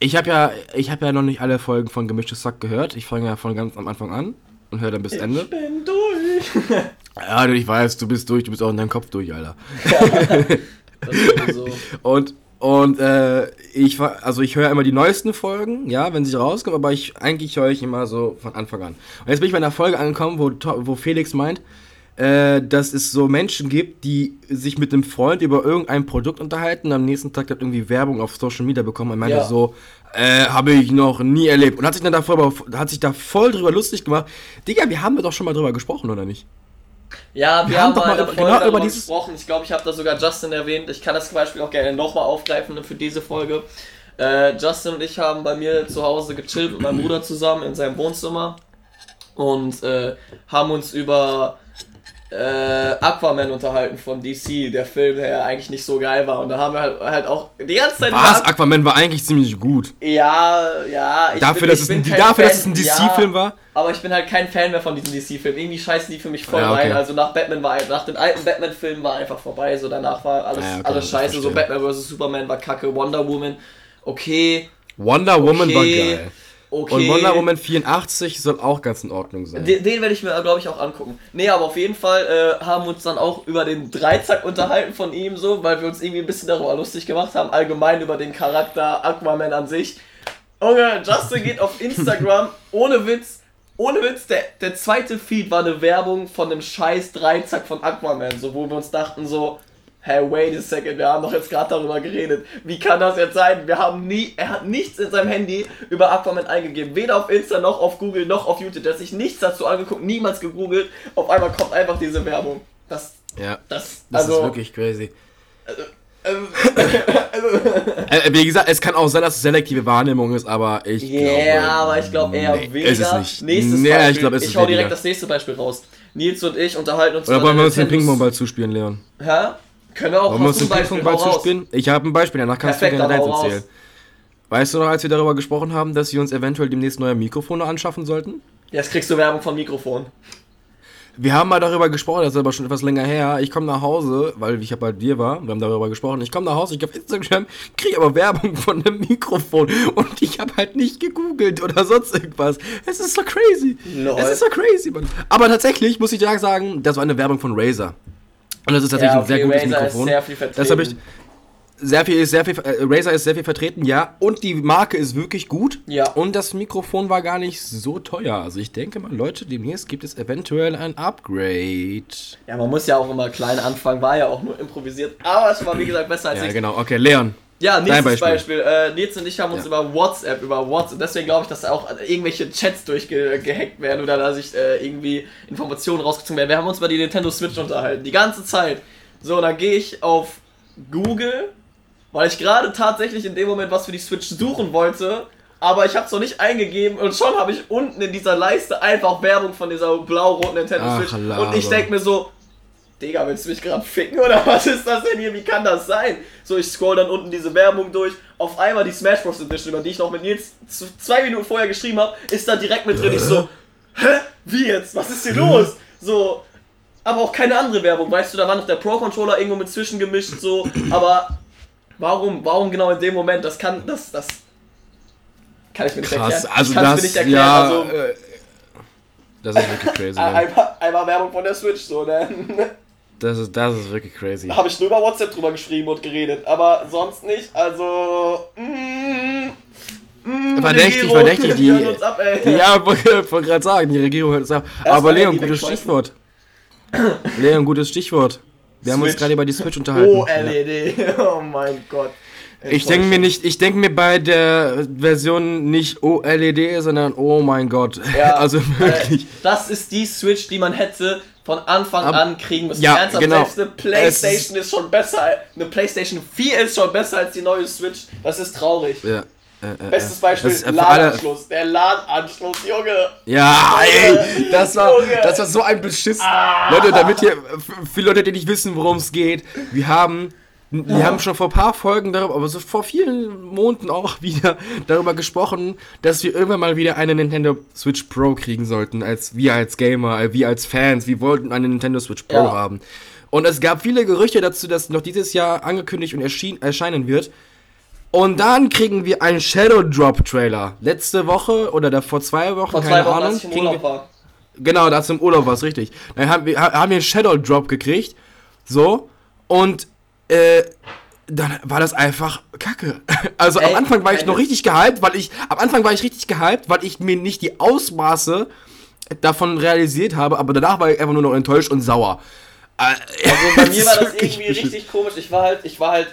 ich habe ja, ich habe ja noch nicht alle Folgen von Gemischtes Sack gehört. Ich fange ja von ganz am Anfang an und höre dann bis Ende. Ich bin durch. Ja, ich weiß, du bist durch, du bist auch in deinem Kopf durch, Alter. Das ist sowieso. Und und äh, ich war, also ich höre immer die neuesten Folgen, ja, wenn sie rauskommen, aber ich eigentlich höre ich immer so von Anfang an. Und jetzt bin ich bei einer Folge angekommen, wo, wo Felix meint, äh, dass es so Menschen gibt, die sich mit einem Freund über irgendein Produkt unterhalten und am nächsten Tag hat irgendwie Werbung auf Social Media bekommen und meinte Ja. so, äh, habe ich noch nie erlebt. Und hat sich dann davor, hat sich da voll drüber lustig gemacht. Digga, wir haben doch schon mal drüber gesprochen, oder nicht? Ja, wir, Wir haben, haben doch mal Folge genau über dieses- gesprochen. Ich glaube, ich habe da sogar Justin erwähnt. Ich kann das Beispiel auch gerne nochmal aufgreifen für diese Folge. Äh, Justin und ich haben bei mir zu Hause gechillt mit meinem Bruder zusammen in seinem Wohnzimmer und äh, haben uns über äh, Aquaman unterhalten von DC, der Film, der ja eigentlich nicht so geil war. Und da haben wir halt, halt auch die ganze Zeit Was? Aquaman war eigentlich ziemlich gut. Ja, ja. Ich Dafür, bin, dass ich es bin ein, dafür, dass es ein ja, DC-Film war. aber ich bin halt kein Fan mehr von diesen DC-Filmen. Irgendwie scheißen die für mich voll Ja, okay. rein. Also nach Batman war nach den alten Batman-Filmen war einfach vorbei. So danach war alles, Ja, okay, alles scheiße. So. Batman vs. Superman war kacke. Wonder Woman, okay. Wonder Woman war Okay. geil. Okay. Und Wonder Woman 84 soll auch ganz in Ordnung sein. Den, den werde ich mir, glaube ich, auch angucken. Nee, aber auf jeden Fall äh, haben wir uns dann auch über den Dreizack unterhalten von ihm, so, weil wir uns irgendwie ein bisschen darüber lustig gemacht haben, allgemein über den Charakter Aquaman an sich. Junge, Justin geht auf Instagram, ohne Witz, ohne Witz, der, der zweite Feed war eine Werbung von einem scheiß Dreizack von Aquaman, so, wo wir uns dachten so, hey, wait a second, wir haben doch jetzt gerade darüber geredet. Wie kann das jetzt sein? Wir haben nie, er hat nichts in seinem Handy über Aquaman eingegeben. Weder auf Insta, noch auf Google, noch auf YouTube. Er hat sich nichts dazu angeguckt, niemals gegoogelt. Auf einmal kommt einfach diese Werbung. Das, ja, das, das also, ist wirklich crazy. ähm, Äh, wie gesagt, es kann auch sein, dass es selektive Wahrnehmung ist, aber ich Ja, glaube... aber ich glaube eher nee, weniger. Ist es nicht. Nächstes nee, Beispiel. ich glaube, es ich hau direkt das nächste Beispiel raus. Nils und ich unterhalten uns Oder wollen wir uns den Ping-Pong-Ball zuspielen, Leon? Hä? Können wir auch du den ein Beispiel? Hau raus. zuspielen? Ich habe ein Beispiel, danach kannst Perfekt, du gerne deins erzählen. Weißt du noch, als wir darüber gesprochen haben, dass wir uns eventuell demnächst neue Mikrofone anschaffen sollten? Jetzt kriegst du Werbung von Mikrofon. Wir haben mal darüber gesprochen, das ist aber schon etwas länger her. Ich komme nach Hause, weil ich ja bei dir war, wir haben darüber gesprochen. Ich komme nach Hause, ich auf Instagram, kriege aber Werbung von einem Mikrofon und ich habe halt nicht gegoogelt oder sonst irgendwas. Es ist so crazy. Lol. Es ist so crazy, Mann. Aber tatsächlich muss ich dir sagen, das war eine Werbung von Razer. Und das ist tatsächlich Ja, ein sehr okay, gutes Razer ist Mikrofon. sehr viel vertreten. Das habe ich sehr viel ist sehr viel äh, Razer ist sehr viel vertreten, ja, und die Marke ist wirklich gut. Ja. Und das Mikrofon war gar nicht so teuer. Also ich denke mal, Leute, demnächst gibt es eventuell ein Upgrade. Ja, man muss ja auch immer klein anfangen, war ja auch nur improvisiert. Aber es war wie gesagt besser als Ja, nichts. genau. Okay, Leon. Ja, nächstes Beispiel. Beispiel. Äh, Nils und ich haben uns Ja. über WhatsApp, über WhatsApp, deswegen glaube ich, dass da auch irgendwelche Chats durchgehackt werden oder da sich äh, irgendwie Informationen rausgezogen werden. Wir haben uns über die Nintendo Switch unterhalten, die ganze Zeit. So, und dann gehe ich auf Google, weil ich gerade tatsächlich in dem Moment was für die Switch suchen wollte, aber ich habe es noch nicht eingegeben und schon habe ich unten in dieser Leiste einfach Werbung von dieser blau-roten Nintendo Ach, Switch. Und Laber. ich denke mir so, Digga, willst du mich gerade ficken oder was ist das denn hier? Wie kann das sein? So, ich scroll dann unten diese Werbung durch. Auf einmal die Smash Bros. Edition, über die ich noch mit Nils zwei Minuten vorher geschrieben habe, ist da direkt mit drin. Ich so, hä? Wie jetzt? Was ist hier los? So, aber auch keine andere Werbung. Weißt du, da war noch der Pro-Controller irgendwo mit zwischengemischt, so. Aber warum, warum genau in dem Moment? Das kann, das, das kann ich mir nicht Krass. erklären. Also ich das mir nicht erklären. ja also, äh, das ist wirklich crazy. einmal, einmal Werbung von der Switch, so, ne? Das ist das ist wirklich crazy. Habe ich nur über WhatsApp drüber geschrieben und geredet, aber sonst nicht. Also. Mm, mm, Verdächtig, Regierung, verdächtig, die- uns ab, ey. Ja, wollte wollte gerade sagen, die Regierung hört es ab. Erst Aber Leon, gutes. Stichwort. Leon, gutes Stichwort. Wir haben uns Switch. gerade über die Switch unterhalten. Oh, Ja. LED. Oh mein Gott. Ich denke mir nicht, ich denke mir bei der Version nicht OLED, sondern oh mein Gott. Ja, also wirklich. Äh, das ist die Switch, die man hätte von Anfang Ab- an kriegen müssen. Ja, Ernsthaft, genau. selbst eine Playstation ist schon besser. Eine Playstation 4 ist schon besser als die neue Switch. Das ist traurig. Ja. Äh, äh, Bestes äh. Beispiel, Das ist alle, LAN-Anschluss. Der LAN-Anschluss, Junge. Ja, ey, das war, Junge. das war so ein Beschiss. Ah. Leute, damit f- für Leute, die nicht wissen, worum es geht, wir haben, wir haben schon vor ein paar Folgen darüber, aber so vor vielen Monaten auch wieder darüber gesprochen, dass wir irgendwann mal wieder eine Nintendo Switch Pro kriegen sollten, als wir als Gamer, äh, wir als Fans, wir wollten eine Nintendo Switch Pro Ja. haben. Und es gab viele Gerüchte dazu, dass noch dieses Jahr angekündigt und erschien, erscheinen wird. Und dann kriegen wir einen Shadow Drop Trailer. Letzte Woche oder da vor zwei Wochen, Vor keine zwei Wochen, Ahnung. als ich im Urlaub war. Genau, da im Urlaub war es richtig. Dann haben wir, ha- haben wir einen Shadow Drop gekriegt. So. Und äh, dann war das einfach Kacke. Also Ey, am Anfang war ich noch richtig gehypt, weil ich. Am Anfang war ich richtig gehypt, weil ich mir nicht die Ausmaße davon realisiert habe, aber danach war ich einfach nur noch enttäuscht und sauer. Also bei mir war das irgendwie richtig komisch. Ich war halt, ich war halt,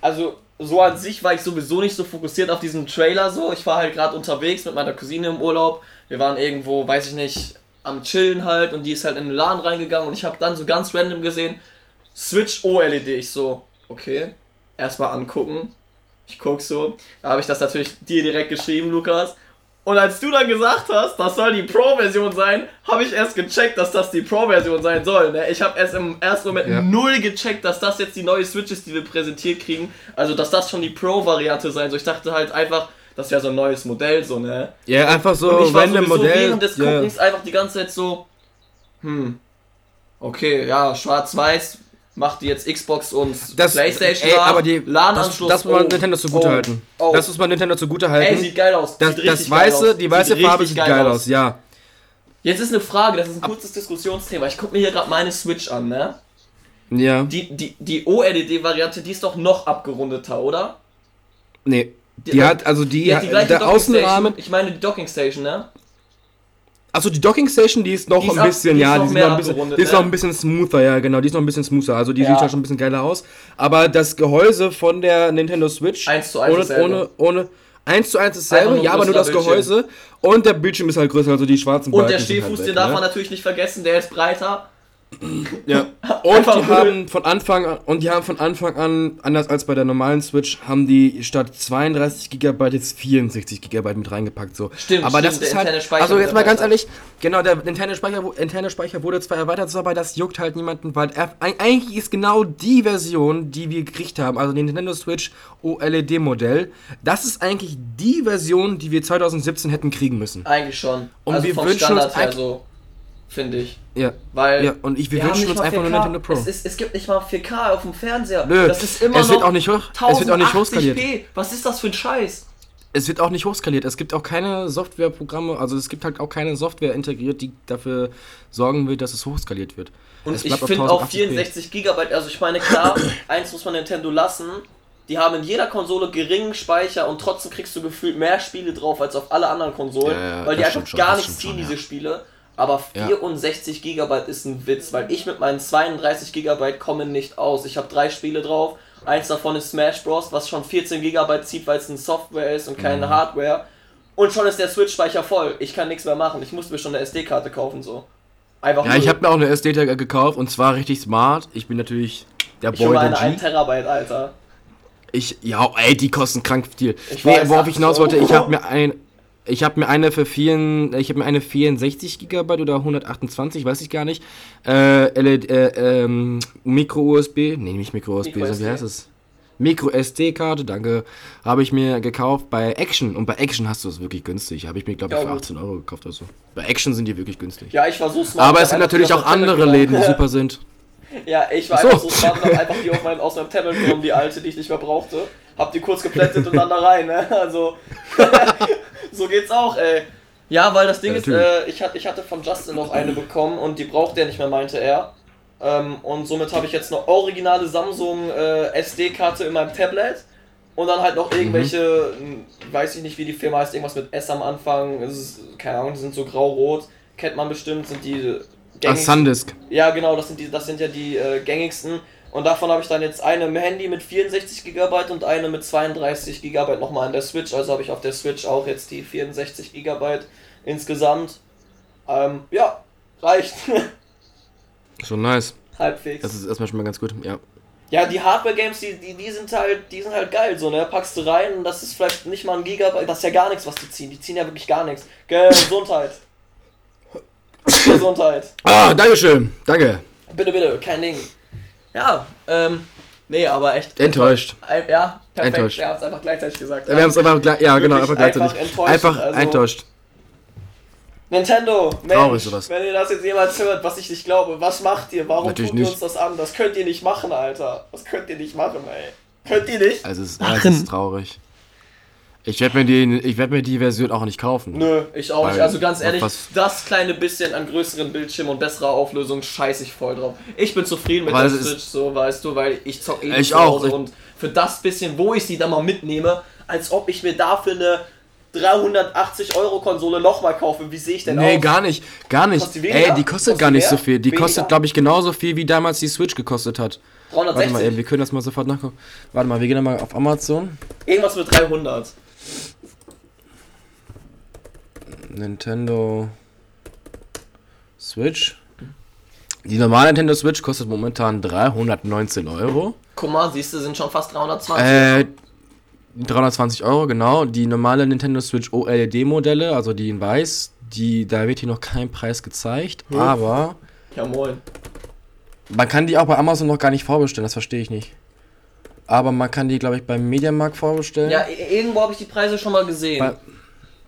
also so an sich war ich sowieso nicht so fokussiert auf diesen Trailer so. Ich war halt gerade unterwegs mit meiner Cousine im Urlaub. Wir waren irgendwo, weiß ich nicht, am Chillen halt und die ist halt in den Laden reingegangen und ich habe dann so ganz random gesehen, Switch OLED. Ich so, okay, erstmal angucken. Ich guck so, da habe ich das natürlich dir direkt geschrieben, Lukas. Und als du dann gesagt hast, das soll die Pro-Version sein, habe ich erst gecheckt, dass das die Pro-Version sein soll. Ne? Ich habe erst im ersten Moment ja. null gecheckt, dass das jetzt die neue Switch ist, die wir präsentiert kriegen. Also, dass das schon die Pro-Variante sein soll. Ich dachte halt einfach, das wäre so ein neues Modell, so, ne? Ja, einfach so, und ich war Modell. während des Guckens ja. einfach die ganze Zeit so, hm, okay, ja, schwarz-weiß, macht die jetzt Xbox und das, Playstation ey, aber die LAN-Anschluss. Das, das muss man oh, Nintendo zugute oh, halten. Oh. Das muss man Nintendo zugute halten. Ey, sieht geil aus. Das, das weiße, aus. die weiße sieht Farbe sieht geil, geil aus. aus. ja. Jetzt ist eine Frage, das ist ein kurzes Diskussionsthema. Ich gucke mir hier gerade meine Switch an, ne? Ja. Die, die, die OLED-Variante, die ist doch noch abgerundeter, oder? Nee. Die, die hat, also die, die hat die der Außenrahmen. Ich meine die Docking Station, ne? Also die Docking Station, die ist noch die ein bisschen, ab, ja, die, ist noch ein bisschen, die ist noch ein bisschen smoother, ja, genau, die ist noch ein bisschen smoother. Also die ja. sieht ja schon ein bisschen geiler aus. Aber das Gehäuse von der Nintendo Switch 1 zu 1 ohne, ohne, ohne 1 zu 1 dasselbe, ja, aber nur das Bildschirm. Gehäuse und der Bildschirm ist halt größer, also die schwarzen Und der Stehfuß, halt den darf ne? man natürlich nicht vergessen, der ist breiter. Ja. Und die haben von Anfang an, und die haben von Anfang an, anders als bei der normalen Switch, haben die statt 32 GB jetzt 64 GB mit reingepackt. So. Stimmt, aber stimmt, das ist halt, also jetzt mal ganz ehrlich, genau, der interne Speicher, interne Speicher wurde zwar erweitert, aber das juckt halt niemanden, weil eigentlich ist genau die Version, die wir gekriegt haben, also den Nintendo Switch OLED-Modell, das ist eigentlich die Version, die wir 2017 hätten kriegen müssen. Eigentlich schon. Und also wir wünschen Standard uns her so finde ich. Ja. Weil ja, und ich, wir, wünschen uns einfach nur Nintendo Pro. Es, ist, es gibt nicht mal 4K auf dem Fernseher. Nö, das ist immer es wird auch nicht hoch, es wird auch nicht hochskaliert. Was ist das für ein Scheiß? Es wird auch nicht hochskaliert. Es gibt auch keine Softwareprogramme, also es gibt halt auch keine Software integriert, die dafür sorgen will, dass es hochskaliert wird. Und ich finde auch 64 GB, also ich meine, klar, eins muss man Nintendo lassen, die haben in jeder Konsole geringen Speicher und trotzdem kriegst du gefühlt mehr Spiele drauf als auf alle anderen Konsolen, ja, ja, weil die einfach gar nichts ziehen, schon, ja. diese Spiele. Aber 64 ja. GB ist ein Witz, weil ich mit meinen 32 GB komme nicht aus. Ich habe drei Spiele drauf. Eins davon ist Smash Bros., was schon 14 GB zieht, weil es eine Software ist und keine mhm. Hardware. Und schon ist der Switch-Speicher voll. Ich kann nichts mehr machen. Ich musste mir schon eine SD-Karte kaufen, so. Einfach ja, ich habe mir auch eine SD-Karte gekauft und zwar richtig smart. Ich bin natürlich der ich Boy der G. 1 Terabyte, Alter. Ich, ja, ey, die kosten krank viel. Ich nee, worauf ich hinaus wollte, ich habe mir ein, ich habe mir eine für vier, ich habe mir eine 64 GB oder 128, weiß ich gar nicht. Äh, LED, äh, ähm, Micro USB, nee, nicht Micro USB, Micro wie heißt es? Micro SD-Karte, danke, habe ich mir gekauft bei Action. Und bei Action hast du es wirklich günstig. Habe ich mir, glaube ich, für 18 Euro gekauft oder so. Bei Action sind die wirklich günstig. Ja, ich so smart. Aber es sind natürlich auch andere Läden, die super sind. Ja, ich war so. einfach so smart und einfach die auf mein, aus meinem Tablet genommen, die alte, die ich nicht mehr brauchte. Hab die kurz geplättet und dann da rein, ne? Also. so geht's auch, ey. Ja, weil das Ding ja, ist, äh, ich, hat, ich hatte von Justin noch eine bekommen und die braucht der nicht mehr, meinte er. Ähm, und somit habe ich jetzt eine originale Samsung äh, SD-Karte in meinem Tablet. Und dann halt noch mhm. irgendwelche, mhm. weiß ich nicht, wie die Firma heißt, irgendwas mit S am Anfang. Ist, keine Ahnung, die sind so grau-rot. Kennt man bestimmt, sind die gängigsten. Ach, Sandisk. Ja, genau, das sind, die, das sind ja die äh, gängigsten. Und davon habe ich dann jetzt eine im Handy mit 64 GB und eine mit 32 GB nochmal an der Switch. Also habe ich auf der Switch auch jetzt die 64 GB insgesamt. Ähm, ja, reicht. Schon nice. Halbwegs. Das ist erstmal schon mal ganz gut, ja. Ja, die Hardware-Games, die, die, die sind halt, die sind halt geil, so, ne? Packst du rein und das ist vielleicht nicht mal ein Gigabyte, das ist ja gar nichts, was die ziehen. Die ziehen ja wirklich gar nichts. Gesundheit. Gesundheit. Ah, Dankeschön. Danke. Bitte, bitte, kein Ding. Ja, ähm, nee, aber echt. Enttäuscht. Ein, ja, perfekt. Enttäuscht. Wir haben es einfach gleichzeitig gesagt. Wir haben es einfach, ja, genau, einfach gleichzeitig. Einfach enttäuscht. Einfach also, enttäuscht. Nintendo, Mensch, sowas. wenn ihr das jetzt jemals hört, was ich nicht glaube, was macht ihr? Warum Natürlich tut ihr uns das an? Das könnt ihr nicht machen, Alter. Das könnt ihr nicht machen, ey. Könnt ihr nicht? Also es ist, es ist traurig. Ich werde mir, die, werd mir die Version auch nicht kaufen. Nö, ich auch nicht. Also ganz ehrlich, das kleine bisschen an größeren Bildschirm und besserer Auflösung scheiße ich voll drauf. Ich bin zufrieden mit der Switch, so weißt du, weil ich zock eh ich auch. und für das bisschen, wo ich sie dann mal mitnehme, als ob ich mir dafür eine 380 Euro Konsole nochmal kaufe. Wie sehe ich denn Nee, aus? gar nicht. Gar nicht. Kostet? Ey, die kostet Kostet gar nicht mehr? so viel. Die Weniger? kostet, glaube ich, genauso viel, wie damals die Switch gekostet hat. Warte 360. mal, ey, wir können das mal sofort nachgucken. Warte mal, wir gehen mal auf Amazon. Irgendwas mit 300. Nintendo Switch. Die normale Nintendo Switch kostet momentan 319 Euro. Guck mal, siehst du, sind schon fast 320. Äh, 320 Euro, genau. Die normale Nintendo Switch OLED-Modelle, also die in weiß, die, da wird hier noch kein Preis gezeigt. Hm. Aber Ja, moin. man kann die auch bei Amazon noch gar nicht vorbestellen, das verstehe ich nicht. Aber man kann die, glaube ich, beim Mediamarkt vorbestellen. Ja, i- irgendwo habe ich die Preise schon mal gesehen. Bei-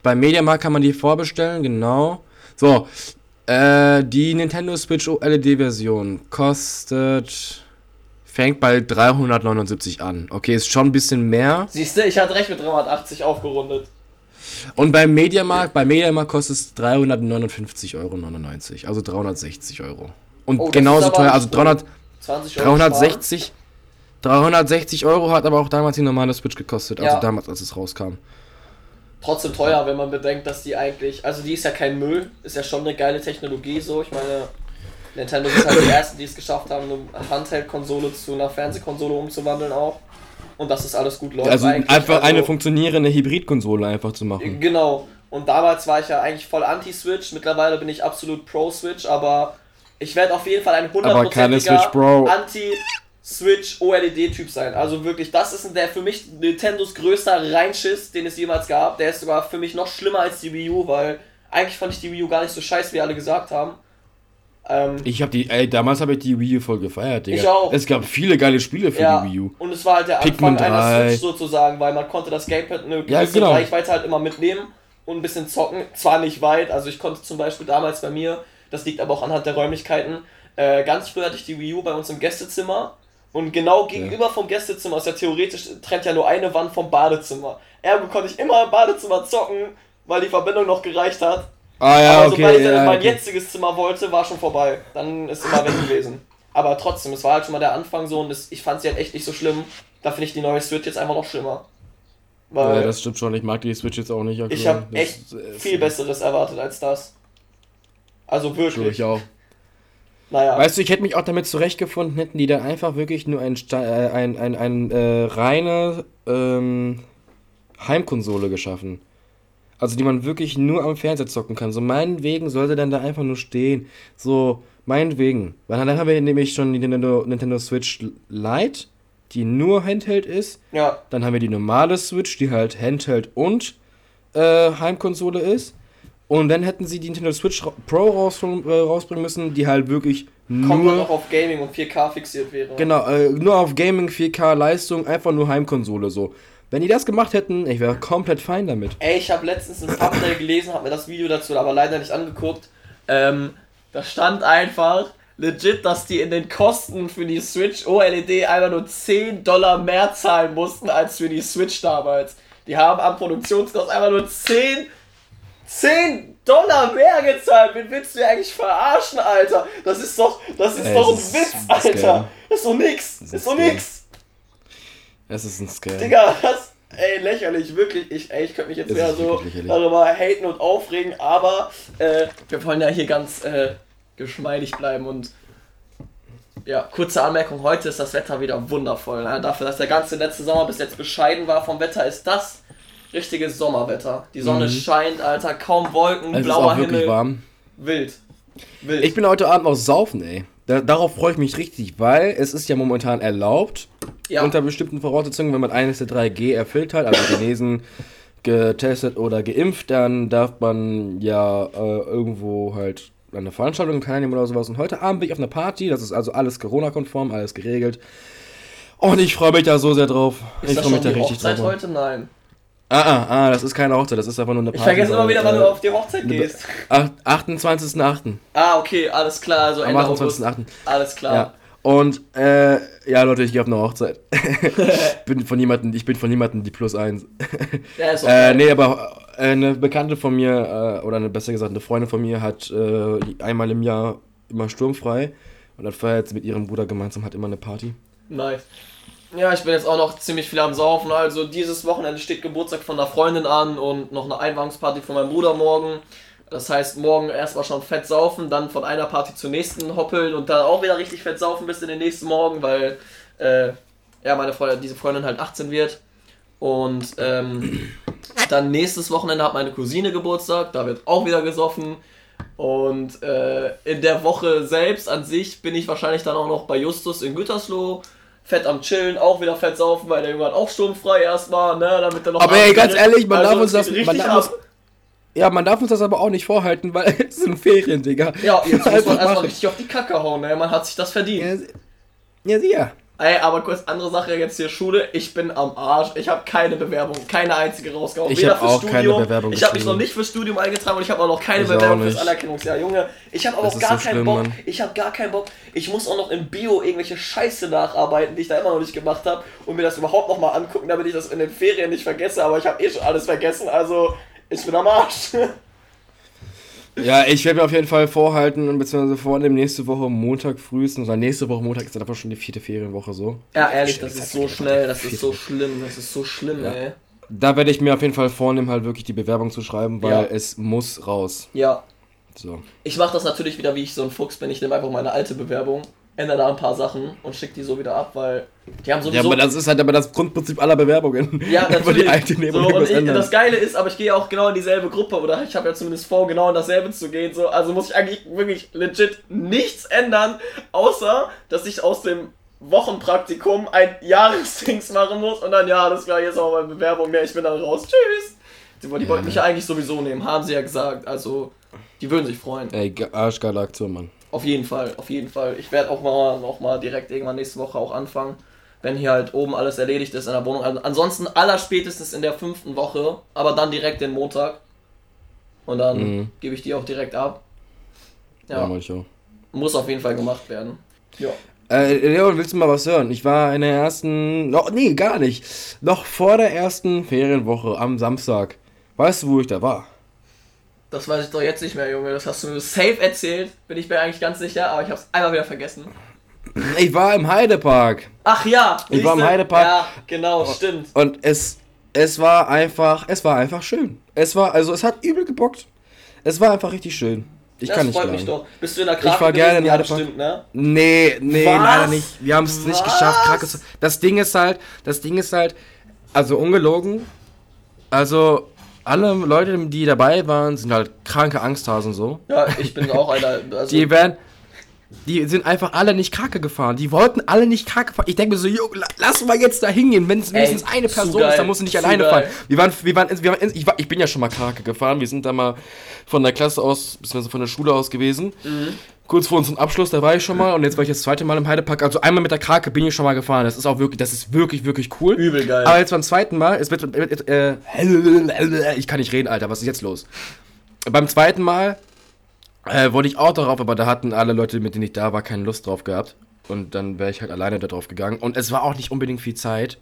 Beim Mediamarkt kann man die vorbestellen, genau. So, äh, die Nintendo Switch OLED-Version kostet. fängt bei 379 an. Okay, ist schon ein bisschen mehr. Siehst du, ich hatte recht mit 380 aufgerundet. Und beim Mediamarkt, bei Mediamarkt kostet es 359,99 Euro. Also 360 Euro. Und Oh, genauso teuer, also Sprung. 300, 20 Euro. 360. 360 Euro hat aber auch damals die normale Switch gekostet, also Ja. damals, als es rauskam. Trotzdem teuer, wenn man bedenkt, dass die eigentlich. Also, die ist ja kein Müll. Ist ja schon eine geile Technologie so. Ich meine, Nintendo sind halt die ersten, die es geschafft haben, eine Handheld-Konsole zu einer Fernsehkonsole umzuwandeln auch. Und dass das alles gut läuft. Also eigentlich. einfach eine Also- funktionierende Hybridkonsole einfach zu machen. Genau. Und damals war ich ja eigentlich voll anti-Switch. Mittlerweile bin ich absolut pro-Switch, aber ich werde auf jeden Fall ein Aber keine Switch OLED-Typ sein. Also wirklich, das ist der für mich Nintendos größter Reinschiss, den es jemals gab. Der ist sogar für mich noch schlimmer als die Wii U, weil eigentlich fand ich die Wii U gar nicht so scheiße, wie alle gesagt haben. Ähm, Ich habe die, ey, damals habe ich die Wii U voll gefeiert, Digga. Ich auch. Es gab viele geile Spiele für ja, die Wii U. und es war halt der Pikmin Anfang einer 3. Switch sozusagen, weil man konnte das Gamepad eine gewisse Ja, genau. Reichweite halt immer mitnehmen und ein bisschen zocken. Zwar nicht weit, also ich konnte zum Beispiel damals bei mir, das liegt aber auch anhand der Räumlichkeiten, äh, ganz früh hatte ich die Wii U bei uns im Gästezimmer und genau gegenüber vom Gästezimmer ist ja theoretisch, trennt ja nur eine Wand vom Badezimmer. Ergo konnte ich immer im Badezimmer zocken, weil die Verbindung noch gereicht hat. Ah ja, aber sobald ich dann in ja, mein okay. jetziges Zimmer wollte, war schon vorbei. Dann ist immer weg gewesen. Aber trotzdem, es war halt schon mal der Anfang so und das, ich fand sie halt echt nicht so schlimm. Da finde ich die neue Switch jetzt einfach noch schlimmer. Weil Ja, das stimmt schon. Ich mag die Switch jetzt auch nicht. aktuell. ich habe echt ist, viel Besseres erwartet als das. Also Ich wirklich. auch. Naja. Weißt du, ich hätte mich auch damit zurechtgefunden, hätten die dann einfach wirklich nur ein, äh, ein, ein, ein äh, reine ähm, Heimkonsole geschaffen. Also die man wirklich nur am Fernseher zocken kann. So meinetwegen sollte dann da einfach nur stehen. So, meinetwegen. Weil dann haben wir nämlich schon die Nintendo, Nintendo Switch Lite, die nur Handheld ist. ja, Dann haben wir die normale Switch, die halt Handheld und äh, Heimkonsole ist. Und dann hätten sie die Nintendo Switch Pro raus, äh, rausbringen müssen, die halt wirklich kommt man nur, noch auf Gaming und 4K fixiert wäre. genau, äh, nur auf Gaming 4K Leistung, einfach nur Heimkonsole so. Wenn die das gemacht hätten, ich wäre komplett fein damit. Ey, ich habe letztens ein Thumbnail gelesen, habe mir das Video dazu aber leider nicht angeguckt. Ähm, da stand einfach legit, dass die in den Kosten für die Switch OLED einfach nur 10 Dollar mehr zahlen mussten als für die Switch damals. Die haben am Produktionskost einfach nur 10, 10 Dollar mehr gezahlt. Wen willst du eigentlich verarschen, Alter? Das ist doch, das ist Ey, doch ein das ist- Witz, das ist Alter. Das ist doch nix. Das Das ist doch nix. Es ist ein Scam. Digga, das, ey, lächerlich, wirklich. Ich, ey, ich könnte mich jetzt Das wieder ist so lächerlich. darüber haten und aufregen, aber äh, wir wollen ja hier ganz äh, geschmeidig bleiben und ja, kurze Anmerkung, heute ist das Wetter wieder wundervoll. Ne? Dafür, dass der ganze letzte Sommer bis jetzt bescheiden war vom Wetter, ist das richtiges Sommerwetter. Die Sonne Mhm. scheint, Alter, kaum Wolken, Es ist blauer auch wirklich Himmel, warm. wild. Wild. Ich bin heute Abend auch saufen, ey. Da, darauf freue ich mich richtig, weil es ist ja momentan erlaubt, ja, unter bestimmten Voraussetzungen, wenn man eines der 3G erfüllt hat, also genesen, getestet oder geimpft, dann darf man ja äh, irgendwo halt an einer Veranstaltung teilnehmen oder sowas. Und heute Abend bin ich auf einer Party, das ist also alles Corona-konform, alles geregelt. Und ich freue mich da so sehr drauf. ist ich freue mich da richtig Hochzeit drauf. heute? Nein. Ah, ah, ah, das ist keine Hochzeit, das ist einfach nur eine Ich Party. vergesse immer wieder, wann äh, du auf die Hochzeit gehst. ach- 28.08. Ah, okay, alles klar, also Am Ende August. 28.08. Alles klar. Ja. Und äh, ja, Leute, ich gehe auf eine Hochzeit. bin von jemandem, ich bin von jemandem die Plus 1. Ja, ist äh, okay. nee, aber äh, eine Bekannte von mir, äh, oder eine, besser gesagt, eine Freundin von mir hat äh, einmal im Jahr immer sturmfrei. Und dann feiert sie mit ihrem Bruder gemeinsam, hat immer eine Party. Nice. Ja, ich bin jetzt auch noch ziemlich viel am Saufen. Also dieses Wochenende steht Geburtstag von einer Freundin an und noch eine Einweihungsparty von meinem Bruder morgen. Das heißt, morgen erstmal schon fett saufen, dann von einer Party zur nächsten hoppeln und dann auch wieder richtig fett saufen bis in den nächsten Morgen, weil äh, ja, meine Freundin, diese Freundin halt 18 wird. Und ähm, dann nächstes Wochenende hat meine Cousine Geburtstag, da wird auch wieder gesoffen. Und äh, in der Woche selbst an sich bin ich wahrscheinlich dann auch noch bei Justus in Gütersloh. Fett am Chillen, auch wieder fett saufen, weil der Junge hat auch sturmfrei erstmal, ne, damit er noch. Aber ey, ganz ehrlich, man also darf uns das. Man darf uns, ja, man darf uns das aber auch nicht vorhalten, weil es sind Ferien, Digga. Ja, jetzt muss man erstmal richtig auf die Kacke hauen, ne? Man hat sich das verdient. Ja, ja, ja. Ey, aber kurz andere Sache jetzt hier Schule. Ich bin am Arsch. Ich habe keine Bewerbung, keine einzige rausgehauen. Ich habe auch Studium. keine Bewerbung. Ich habe mich noch nicht fürs Studium eingetragen und ich habe auch noch keine ich Bewerbung fürs Anerkennungsjahr. Junge, ich habe aber auch gar so keinen schlimm, Bock. Mann. Ich habe gar keinen Bock. Ich muss auch noch in Bio irgendwelche Scheiße nacharbeiten, die ich da immer noch nicht gemacht habe und mir das überhaupt noch mal angucken, damit ich das in den Ferien nicht vergesse. Aber ich habe eh schon alles vergessen. Also ich bin am Arsch. Ja, ich werde mir auf jeden Fall vorhalten, beziehungsweise vornehmen, nächste Woche Montag frühestens, oder nächste Woche Montag ist dann einfach schon die vierte Ferienwoche so. Ja, ehrlich, das ist so schnell, das ist so schlimm, das ist so schlimm, ja. ey. Da werde ich mir auf jeden Fall vornehmen, halt wirklich die Bewerbung zu schreiben, weil ja. es muss raus. Ja. So. Ich mache das natürlich wieder, wie ich so ein Fuchs bin. Ich nehme einfach meine alte Bewerbung ändere da ein paar Sachen und schicke die so wieder ab, weil die haben sowieso... Ja, aber das ist halt aber das Grundprinzip aller Bewerbungen. Ja, natürlich. die alte nehmen so, und, und ich, das Geile ist, aber ich gehe auch genau in dieselbe Gruppe oder ich habe ja zumindest vor, genau in dasselbe zu gehen. So, also muss ich eigentlich wirklich legit nichts ändern, außer dass ich aus dem Wochenpraktikum ein Jahresdings machen muss und dann, ja, das war jetzt auch meine Bewerbung, mehr, ich bin dann raus, tschüss. Die, die ja. wollten mich ja eigentlich sowieso nehmen, haben sie ja gesagt, also die würden sich freuen. Ey, arschgeile Aktion, Mann. Auf jeden Fall, auf jeden Fall. Ich werde auch mal noch mal direkt irgendwann nächste Woche auch anfangen, wenn hier halt oben alles erledigt ist in der Wohnung. Also ansonsten allerspätestens in der fünften Woche, aber dann direkt den Montag. Und dann mhm. gebe ich die auch direkt ab. Ja, ja ich auch. Muss auf jeden Fall gemacht werden. Ja. Äh, Leon, willst du mal was hören? Ich war in der ersten. No, nee, gar nicht. Noch vor der ersten Ferienwoche am Samstag. Weißt du, wo ich da war? Das weiß ich doch jetzt nicht mehr, Junge. Das hast du mir safe erzählt. Bin ich mir eigentlich ganz sicher, aber ich hab's einmal wieder vergessen. Ich war im Heidepark. Ach ja, ich war im Heidepark. Ja, genau, stimmt. Und es, es war einfach, es war einfach schön. Es war, also es hat übel gebockt. Es war einfach richtig schön. Ich das kann nicht freut mich doch. Bist du in der Krake Ich war gerne in Heidepark. Stimmt, ne? Nee, nee, Was? leider nicht. Wir haben es nicht geschafft. Krake das Ding ist halt, das Ding ist halt, also ungelogen. Also alle Leute, die dabei waren, sind halt kranke Angsthasen so. Ja, ich bin auch einer. Also die werden. Die sind einfach alle nicht kacke gefahren. Die wollten alle nicht kacke fahren. Ich denke mir so, jo, lass mal jetzt da hingehen. Wenn es wenigstens eine Person ist, dann musst du nicht alleine geil. fahren. Wir waren, wir waren, wir waren ich, war, ich bin ja schon mal kacke gefahren. Wir sind da mal von der Klasse aus, beziehungsweise von der Schule aus gewesen. Mhm kurz vor unserem Abschluss, da war ich schon mal und jetzt war ich das zweite Mal im Heidepark. Also einmal mit der Krake bin ich schon mal gefahren. Das ist auch wirklich, das ist wirklich, wirklich cool. Übel geil. Aber jetzt beim zweiten Mal, es wird, äh, ich kann nicht reden, Alter, was ist jetzt los? Beim zweiten Mal äh, wollte ich auch darauf, aber da hatten alle Leute, mit denen ich da war, keine Lust drauf gehabt. Und dann wäre ich halt alleine da drauf gegangen. Und es war auch nicht unbedingt viel Zeit.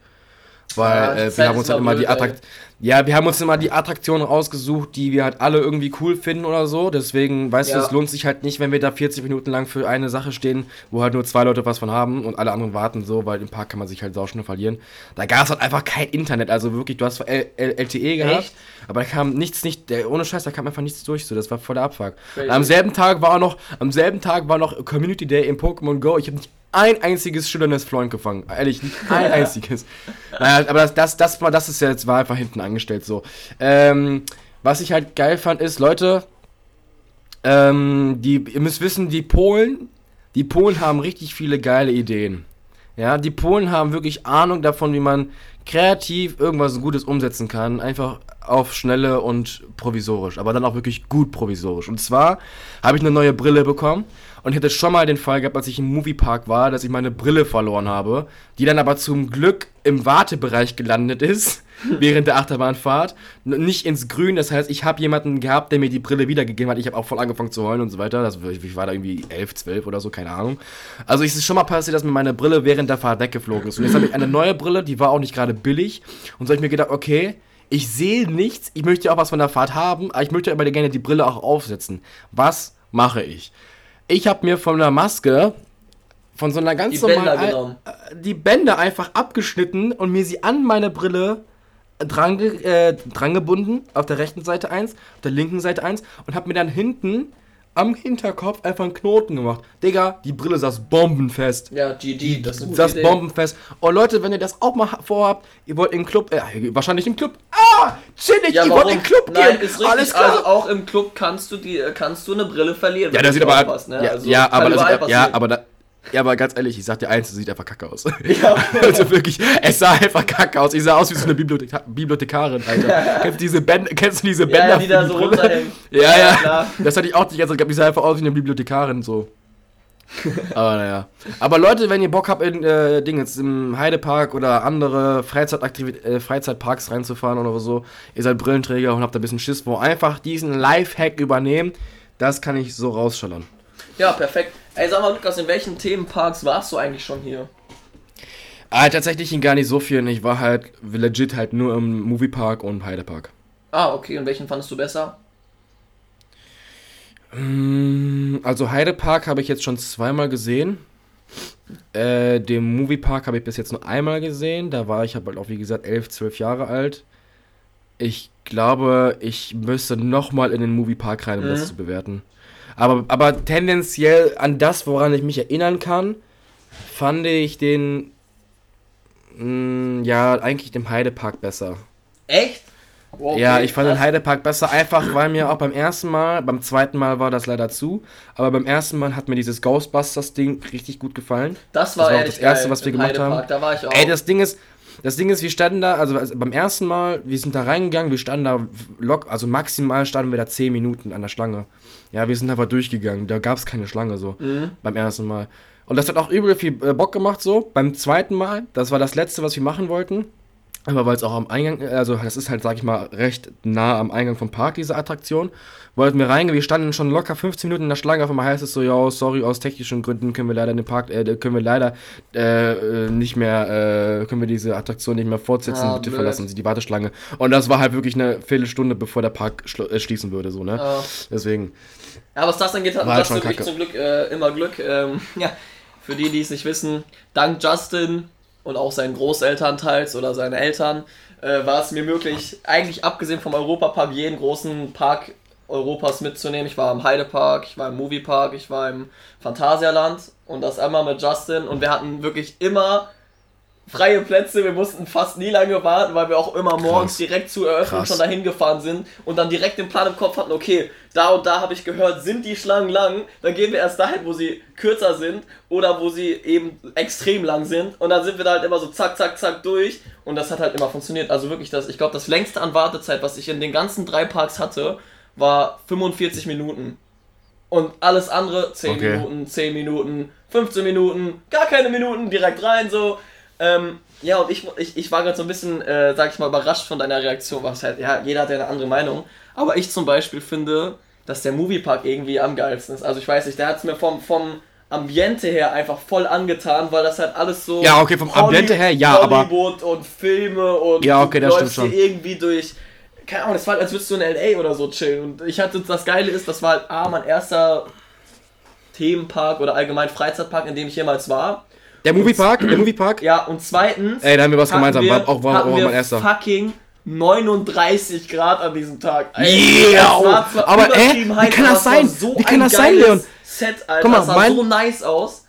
Weil ja, äh, wir haben uns halt immer die Attraktion. Ja, wir haben uns immer die Attraktionen rausgesucht, die wir halt alle irgendwie cool finden oder so. Deswegen, weißt ja. du, es lohnt sich halt nicht, wenn wir da 40 Minuten lang für eine Sache stehen, wo halt nur zwei Leute was von haben und alle anderen warten so, weil im Park kann man sich halt sauschnell verlieren. Da gab es halt einfach kein Internet. Also wirklich, du hast L L LTE gehabt, Echt? aber da kam nichts, nicht, ohne Scheiß, da kam einfach nichts durch. So, das war voll der Abfuck. Am selben Tag war auch noch, am selben Tag war noch Community Day in Pokémon Go. Ich habe nicht ein einziges schillerndes Freund gefangen. Ehrlich, nicht ein einziges. Naja, aber das, das, das, war, das ist ja jetzt war einfach hinten angestellt so. Ähm, was ich halt geil fand, ist, Leute, ähm, die, ihr müsst wissen, die Polen, die Polen haben richtig viele geile Ideen. Ja, die Polen haben wirklich Ahnung davon, wie man kreativ irgendwas Gutes umsetzen kann. Einfach auf Schnelle und provisorisch. Aber dann auch wirklich gut provisorisch. Und zwar habe ich eine neue Brille bekommen und ich hatte schon mal den Fall gehabt, als ich im Moviepark war, dass ich meine Brille verloren habe, die dann aber zum Glück im Wartebereich gelandet ist während der Achterbahnfahrt, nicht ins Grün. Das heißt, ich habe jemanden gehabt, der mir die Brille wiedergegeben hat. Ich habe auch voll angefangen zu heulen und so weiter. Das, ich war da irgendwie 11, 12 oder so, keine Ahnung. Also es ist schon mal passiert, dass mir meine Brille während der Fahrt weggeflogen ist. Und jetzt habe ich eine neue Brille, die war auch nicht gerade billig. Und so habe ich mir gedacht, okay, ich sehe nichts, ich möchte auch was von der Fahrt haben, aber ich möchte aber gerne die Brille auch aufsetzen. Was mache ich? Ich habe mir von der Maske von so einer ganz die normalen. Bänder genommen. Äh, die Bänder einfach abgeschnitten und mir sie an meine Brille dran, äh, dran gebunden. Auf der rechten Seite eins, auf der linken Seite eins. Und hab mir dann hinten am Hinterkopf einfach einen Knoten gemacht. Digga, die Brille saß bombenfest. Ja, GG, das ist saß bombenfest. Und oh, Leute, wenn ihr das auch mal vorhabt, ihr wollt im Club, äh, wahrscheinlich im Club. Ah, chillig, ja, ihr warum? wollt im Club Nein, gehen. Ist richtig, Alles klar. Also auch im Club kannst du die, kannst du eine Brille verlieren. Ja, das sieht aber, passt, ne? ja, also, ja, aber das, ja, aber da, ja, aber ganz ehrlich, ich sag dir eins, es sieht einfach kacke aus. Ja. also wirklich, es sah einfach kacke aus. Ich sah aus wie so eine Bibliothek Bibliothekarin, Alter. kennst, du diese Bänd kennst du diese Bänder? Ja, die da so runterhängen. Ja, ja. ja. Klar. Das hatte ich auch nicht ganz. Ich sah einfach aus wie eine Bibliothekarin, so. aber naja. Aber Leute, wenn ihr Bock habt, in äh, Dingens, im Heidepark oder andere Freizeitaktivit äh, Freizeitparks reinzufahren oder so, ihr seid Brillenträger und habt ein bisschen Schiss, wo einfach diesen Lifehack übernehmen, das kann ich so rausschallern. Ja, perfekt. Ey, sag mal, Lukas, in welchen Themenparks warst du eigentlich schon hier? Ah, tatsächlich in gar nicht so vielen. Ich war halt legit halt nur im Moviepark und Heidepark. Ah, okay. Und welchen fandest du besser? Mm, also Heidepark habe ich jetzt schon zweimal gesehen. Äh, den Moviepark habe ich bis jetzt nur einmal gesehen. Da war ich halt auch, wie gesagt, elf, zwölf Jahre alt. Ich glaube, ich müsste nochmal in den Moviepark rein, um mhm. das zu bewerten. Aber, aber tendenziell an das, woran ich mich erinnern kann, fand ich den, mh, mm, ja, eigentlich dem Heidepark besser. Echt? Okay, ja, ich fand krass. den Heidepark besser, einfach weil mir auch beim ersten Mal, beim zweiten Mal war das leider zu, aber beim ersten Mal hat mir dieses Ghostbusters-Ding richtig gut gefallen. Das war, das, war auch das erste, was wir gemacht Heidepark, haben. Da war ich auch. Ey, das Ding ist, das Ding ist, wir standen da, also, also beim ersten Mal, wir sind da reingegangen, wir standen da lock, also maximal standen wir da 10 Minuten an der Schlange. Ja, wir sind einfach durchgegangen, da gab es keine Schlange so mhm. beim ersten Mal. Und das hat auch übel viel äh, Bock gemacht so. Beim zweiten Mal, das war das letzte, was wir machen wollten. Aber weil es auch am Eingang, also das ist halt, sag ich mal, recht nah am Eingang vom Park, diese Attraktion. Wollten wir reingehen, wir standen schon locker 15 Minuten in der Schlange, auf einmal heißt es so, ja, sorry, aus technischen Gründen können wir leider den Park, äh, können wir leider äh, nicht mehr, äh, können wir diese Attraktion nicht mehr fortsetzen, ah, bitte blöd. verlassen Sie die Warteschlange. Und das war halt wirklich eine Viertelstunde, bevor der Park äh, schließen würde, so, ne? Oh. Deswegen. Ja, was das angeht, hat halt Justin wirklich zum Glück äh, immer Glück. Ähm, ja, für die, die es nicht wissen, dank Justin und auch seinen Großeltern teils oder seinen Eltern äh, war es mir möglich, eigentlich abgesehen vom Europapark, jeden großen Park Europas mitzunehmen. Ich war im Heidepark, ich war im Moviepark, ich war im Phantasialand und das einmal mit Justin und wir hatten wirklich immer freie Plätze. Wir mussten fast nie lange warten, weil wir auch immer morgens Krass. direkt zur Eröffnung Krass. schon dahin gefahren sind und dann direkt den Plan im Kopf hatten, okay, da und da habe ich gehört, sind die Schlangen lang, dann gehen wir erst dahin, wo sie kürzer sind oder wo sie eben extrem lang sind und dann sind wir da halt immer so zack, zack, zack durch und das hat halt immer funktioniert. Also wirklich, das, ich glaube, das längste an Wartezeit, was ich in den ganzen drei Parks hatte, war 45 Minuten. Und alles andere 10 okay. Minuten, 10 Minuten, 15 Minuten, gar keine Minuten, direkt rein so. Ähm, ja, und ich, ich, ich war gerade so ein bisschen, äh, sag ich mal, überrascht von deiner Reaktion, was halt, ja, jeder hat ja eine andere Meinung. Aber ich zum Beispiel finde, dass der Moviepark irgendwie am geilsten ist. Also ich weiß nicht, der hat es mir vom, vom Ambiente her einfach voll angetan, weil das halt alles so. Ja, okay, vom Holly Ambiente her, ja, Hollywood aber. und Filme und ja, okay, das stimmt schon. irgendwie durch. Keine Ahnung, das war halt, als würdest du in LA oder so chillen. Und ich hatte das Geile ist, das war halt A, mein erster Themenpark oder allgemein Freizeitpark, in dem ich jemals war. Der Moviepark, der Moviepark. Ja, und zweitens. Ey, da haben wir was gemeinsam. Wir, auch war, auch mein erster. Fucking 39 Grad an diesem Tag. yeah! aber ey, wie kann das sein? So wie kann das sein, Leon? Set, Alter. Guck mal, das sah mein, so nice aus.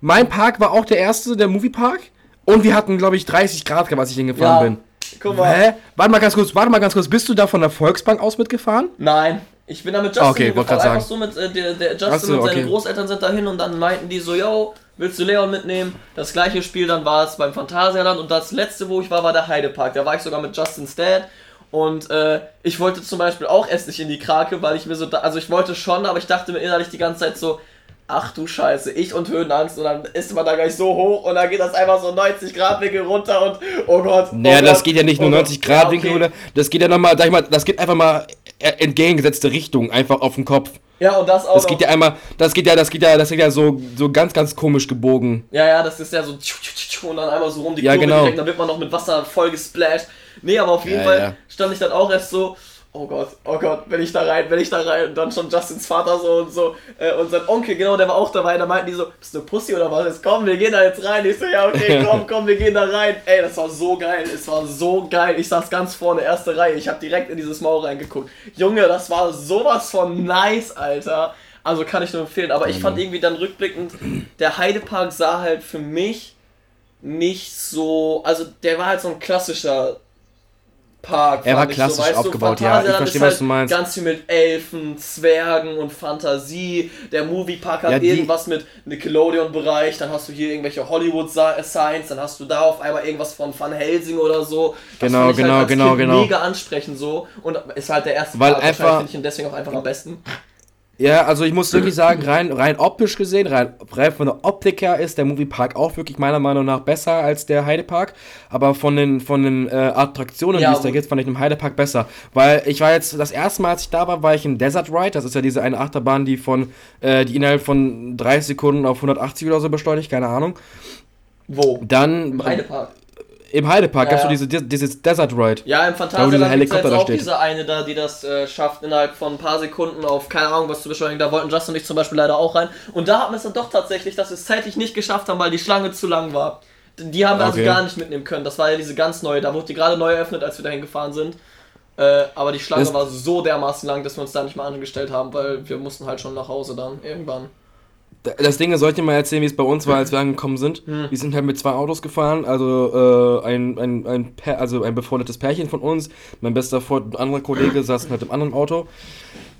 Mein Park war auch der erste, der Moviepark. Und wir hatten, glaube ich, 30 Grad, als ich hingefahren ja. bin. Guck mal. Hä? Warte mal ganz kurz, warte mal ganz kurz. Bist du da von der Volksbank aus mitgefahren? Nein. Ich bin da mit Justin okay, gefahren. Einfach so mit, äh, der, der Justin so, und seine okay. Großeltern sind dahin und dann meinten die so, yo, willst du Leon mitnehmen? Das gleiche Spiel, dann war es beim Phantasialand und das letzte, wo ich war, war der Heidepark. Da war ich sogar mit Justin's Dad und äh, ich wollte zum Beispiel auch erst nicht in die Krake, weil ich mir so, da, also ich wollte schon, aber ich dachte mir innerlich die ganze Zeit so, ach du Scheiße, ich und Höhenangst und dann ist man da gleich so hoch und dann geht das einfach so 90 Grad Winkel runter und oh Gott. Oh naja, Gott, das geht ja nicht nur 90 Grad ja, okay. Winkel runter, das geht ja nochmal, sag ich mal, das geht einfach mal entgegengesetzte Richtung, einfach auf den Kopf. Ja, und das auch. Das geht ja einmal, das geht ja, das geht ja, das geht ja so, so ganz, ganz komisch gebogen. Ja, ja, das ist ja so und dann einmal so rum die ja, Kurve genau. direkt, dann wird man noch mit Wasser voll gesplasht. Nee, aber auf jeden ja, Fall ja. stand ich dann auch erst so, oh Gott, oh Gott, will ich da rein, will ich da rein. Und dann schon Justins Vater so und so. Äh, und sein Onkel, genau, der war auch dabei. Da meinten die so, bist du eine Pussy oder was? Jetzt komm, wir gehen da jetzt rein. Ich so, ja, okay, komm, komm, wir gehen da rein. Ey, das war so geil. Es war so geil. Ich saß ganz vorne, erste Reihe. Ich habe direkt in dieses Maul reingeguckt. Junge, das war sowas von nice, Alter. Also kann ich nur empfehlen. Aber ich fand irgendwie dann rückblickend, der Heidepark sah halt für mich nicht so. Also der war halt so ein klassischer Park. Er war klassisch so, weißt aufgebaut, ja. Ich verstehe, was halt du meinst. Ganz viel mit Elfen, Zwergen und Fantasie. Der Moviepark hat ja, irgendwas mit Nickelodeon-Bereich. Dann hast du hier irgendwelche Hollywood-Signs. Dann hast du da auf einmal irgendwas von Van Helsing oder so. Das genau, genau, halt genau, kind genau. Mega ansprechend so. Und ist halt der erste Weil Park. Einfach, finde ich ihn deswegen auch einfach am besten. Ja, also ich muss wirklich sagen, rein, rein optisch gesehen, rein, rein von der Optik her ist der Moviepark auch wirklich meiner Meinung nach besser als der Heidepark. Aber von den, von den äh, Attraktionen, ja, die es da gibt, fand ich im Heidepark besser. Weil ich war jetzt, das erste Mal, als ich da war, war ich in Desert Ride. Das ist ja diese eine Achterbahn, die von, äh, die innerhalb von 30 Sekunden auf 180 oder so beschleunigt, keine Ahnung. Wo? Dann. Im Heidepark. Im Heidepark ja, gibst du diese, dieses Desert Ride. Ja, im Phantasialand gibt es auch steht. diese eine da, die das äh, schafft, innerhalb von ein paar Sekunden auf keine Ahnung was zu beschleunigen. Da wollten Justin und ich zum Beispiel leider auch rein. Und da hatten wir es dann doch tatsächlich, dass wir es zeitlich nicht geschafft haben, weil die Schlange zu lang war. Die haben wir also okay. also gar nicht mitnehmen können. Das war ja diese ganz neue, da wurde die gerade neu eröffnet, als wir dahin gefahren sind. Äh, aber die Schlange das war so dermaßen lang, dass wir uns da nicht mal angestellt haben, weil wir mussten halt schon nach Hause dann irgendwann das Ding ist, soll ich dir mal erzählen, wie es bei uns war, als wir angekommen sind? Hm. Wir sind halt mit zwei Autos gefahren, also äh, ein, ein, ein, also ein befreundetes Pärchen von uns, mein bester Freund und ein anderer Kollege saßen halt im anderen Auto,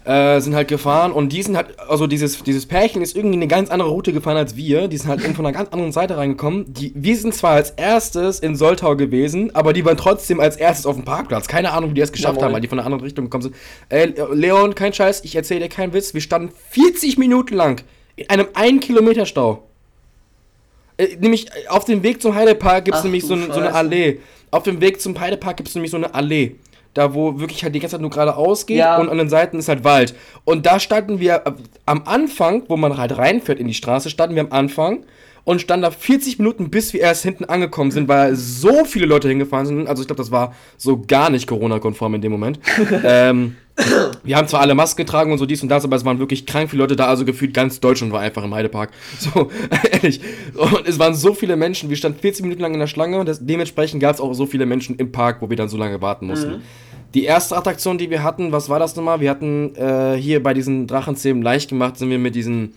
äh, sind halt gefahren und die sind halt, also dieses, dieses Pärchen ist irgendwie eine ganz andere Route gefahren als wir, die sind halt von einer ganz anderen Seite reingekommen. Die, wir sind zwar als erstes in Soltau gewesen, aber die waren trotzdem als erstes auf dem Parkplatz. Keine Ahnung, wie die es geschafft ja, haben, weil die von einer anderen Richtung gekommen sind. Ey, Leon, kein Scheiß, ich erzähle dir keinen Witz, wir standen 40 Minuten lang in einem 1 Kilometer Stau. Äh, nämlich äh, auf dem Weg zum Heidepark gibt es nämlich so, so, eine Allee. Auf dem Weg zum Heidepark gibt es nämlich so eine Allee. Da, wo wirklich halt die ganze Zeit nur geradeaus geht ja. und an den Seiten ist halt Wald. Und da standen wir äh, am Anfang, wo man halt reinfährt in die Straße, standen wir am Anfang und standen da 40 Minuten, bis wir erst hinten angekommen sind, weil so viele Leute hingefahren sind. Also ich glaube, das war so gar nicht Corona-konform in dem Moment. ähm, wir haben zwar alle Masken getragen und so dies und das, aber es waren wirklich krank viele Leute da, also gefühlt ganz Deutschland war einfach im Heidepark. So, ehrlich. Und es waren so viele Menschen, wir standen 40 Minuten lang in der Schlange und das, dementsprechend gab es auch so viele Menschen im Park, wo wir dann so lange warten mussten. Mhm. Die erste Attraktion, die wir hatten, was war das nochmal? Wir hatten äh, hier bei diesen Drachenzähmen leicht gemacht, sind wir mit diesen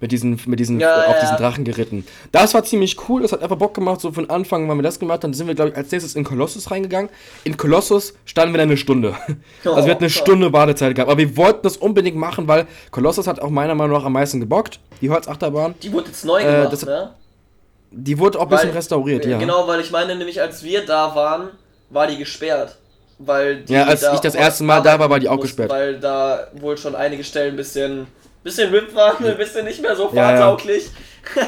mit diesen, mit diesen, ja, auf ja. diesen Drachen geritten. Das war ziemlich cool, das hat einfach Bock gemacht, so von Anfang haben wir das gemacht, dann sind wir, glaube ich, als nächstes in Kolossus reingegangen. In Kolossus standen wir dann eine Stunde. Oh, also wir hatten eine Stunde Wartezeit gehabt, aber wir wollten das unbedingt machen, weil Kolossus hat auch meiner Meinung nach am meisten gebockt, die Holzachterbahn. Die wurde jetzt neu gemacht, äh, das, ne? Die wurde auch ein bisschen restauriert, ja. Genau, weil ich meine nämlich, als wir da waren, war die gesperrt. Weil die ja, als ich das erste Mal da war, war die auch mussten, gesperrt. Weil da wohl schon einige Stellen ein bisschen bisschen RIP war, ein bisschen nicht mehr so fahrtauglich. Ja,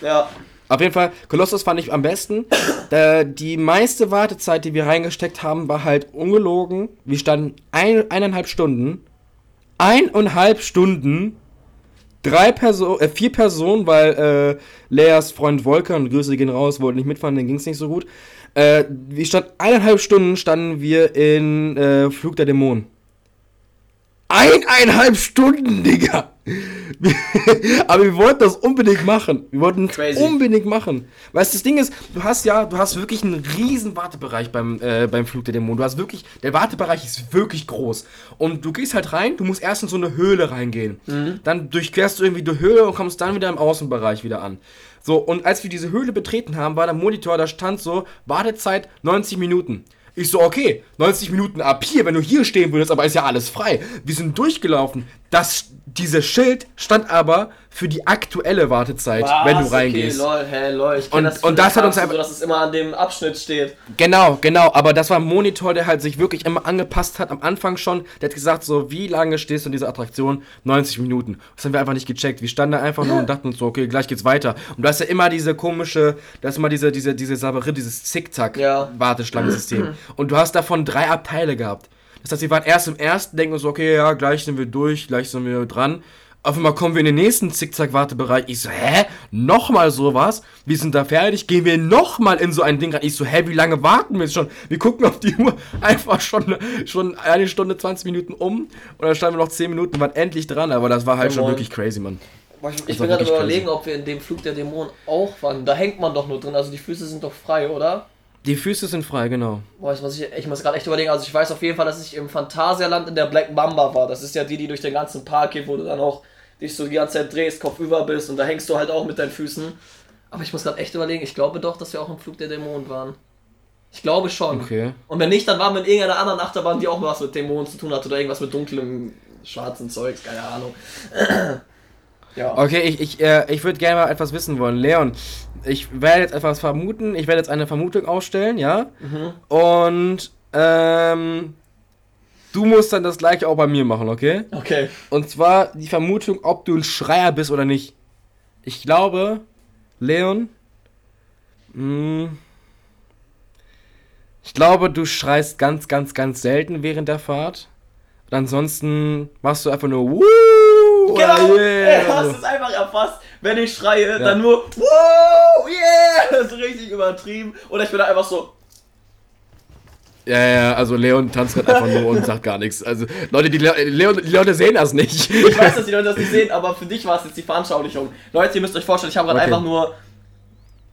ja. Auf jeden Fall, Kolossus fand ich am besten. äh, die meiste Wartezeit, die wir reingesteckt haben, war halt ungelogen. Wir standen ein, eineinhalb Stunden. Eineinhalb Stunden. Drei Personen, äh, vier Personen, weil äh, Leas Freund Volker, und Grüße gehen raus, wollte nicht mitfahren, denen ging es nicht so gut. Äh, wir standen eineinhalb Stunden standen wir in äh, Flug der Dämonen. Eineinhalb Stunden, Digga. Aber wir wollten das unbedingt machen. Wir wollten es unbedingt machen. Weißt du, das Ding ist, du hast ja, du hast wirklich einen riesen Wartebereich beim, äh, beim Flug der Dämonen. Du hast wirklich, der Wartebereich ist wirklich groß. Und du gehst halt rein, du musst erst in so eine Höhle reingehen. Mhm. Dann durchquerst du irgendwie die Höhle und kommst dann wieder im Außenbereich wieder an. So, und als wir diese Höhle betreten haben, war der Monitor, da stand so, Wartezeit 90 Minuten. Ich so, okay, 90 Minuten ab hier, wenn du hier stehen würdest, aber ist ja alles frei. Wir sind durchgelaufen. Das, dieses Schild stand aber für die aktuelle Wartezeit, Was? wenn du reingehst. Okay, lol, hä, lol. Ich und, das, und das hat uns einfach. So, dass es immer an dem Abschnitt steht. Genau, genau. Aber das war ein Monitor, der halt sich wirklich immer angepasst hat. Am Anfang schon. Der hat gesagt, so, wie lange stehst du in dieser Attraktion? 90 Minuten. Das haben wir einfach nicht gecheckt. Wir standen da einfach nur und dachten uns so, okay, gleich geht's weiter. Und da ist ja immer diese komische, da ist immer diese, diese, diese Saberin, dieses Zickzack-Warteschlangensystem. Ja. und du hast davon drei Abteile gehabt. Das heißt, wir waren erst im ersten, denken uns, okay, ja, gleich sind wir durch, gleich sind wir dran. Auf einmal kommen wir in den nächsten Zickzack-Wartebereich. Ich so, hä? Nochmal sowas? Wir sind da fertig. Gehen wir nochmal in so ein Ding rein. Ich so, hä, wie lange warten wir jetzt schon? Wir gucken auf die Uhr. Einfach schon, schon eine Stunde, 20 Minuten um. Und dann standen wir noch 10 Minuten, waren endlich dran. Aber das war halt schon wirklich crazy, Mann. Ich, ich bin gerade überlegen, ob wir in dem Flug der Dämonen auch waren. Da hängt man doch nur drin. Also die Füße sind doch frei, oder? Die Füße sind frei, genau. Boah, ich muss, ich, ich muss gerade echt überlegen. Also ich weiß auf jeden Fall, dass ich im Phantasialand in der Black Mamba war. Das ist ja die, die durch den ganzen Park geht, wo du dann auch dich so die ganze Zeit drehst, kopfüber bist und da hängst du halt auch mit deinen Füßen. Aber ich muss gerade echt überlegen, ich glaube doch, dass wir auch im Flug der Dämonen waren. Ich glaube schon. Okay. Und wenn nicht, dann waren wir in irgendeiner anderen Achterbahn, die auch was mit Dämonen zu tun hat oder irgendwas mit dunklem, schwarzen Zeugs, keine Ahnung. Ja. Okay, ich, ich, äh, ich würde gerne mal etwas wissen wollen. Leon, ich werde jetzt etwas vermuten, ich werde jetzt eine Vermutung ausstellen, ja? Mhm. Und ähm, Du musst dann das gleiche auch bei mir machen, okay? Okay. Und zwar die Vermutung, ob du ein Schreier bist oder nicht. Ich glaube, Leon, mh, hm, ich glaube, du schreist ganz, ganz, ganz selten während der Fahrt. Und ansonsten machst du einfach nur Woo! Genau, yeah. du hast es einfach erfasst. Wenn ich schreie, ja. dann nur Woo! Yeah! Das ist richtig übertrieben. Oder ich bin da einfach so ja, ja, also Leon tanzt gerade einfach nur und sagt gar nichts. Also Leute, die, Leon, die Leute sehen das nicht. Ich weiß, dass die Leute das nicht sehen, aber für dich war es jetzt die Veranschaulichung. Leute, ihr müsst euch vorstellen, ich habe gerade okay. einfach nur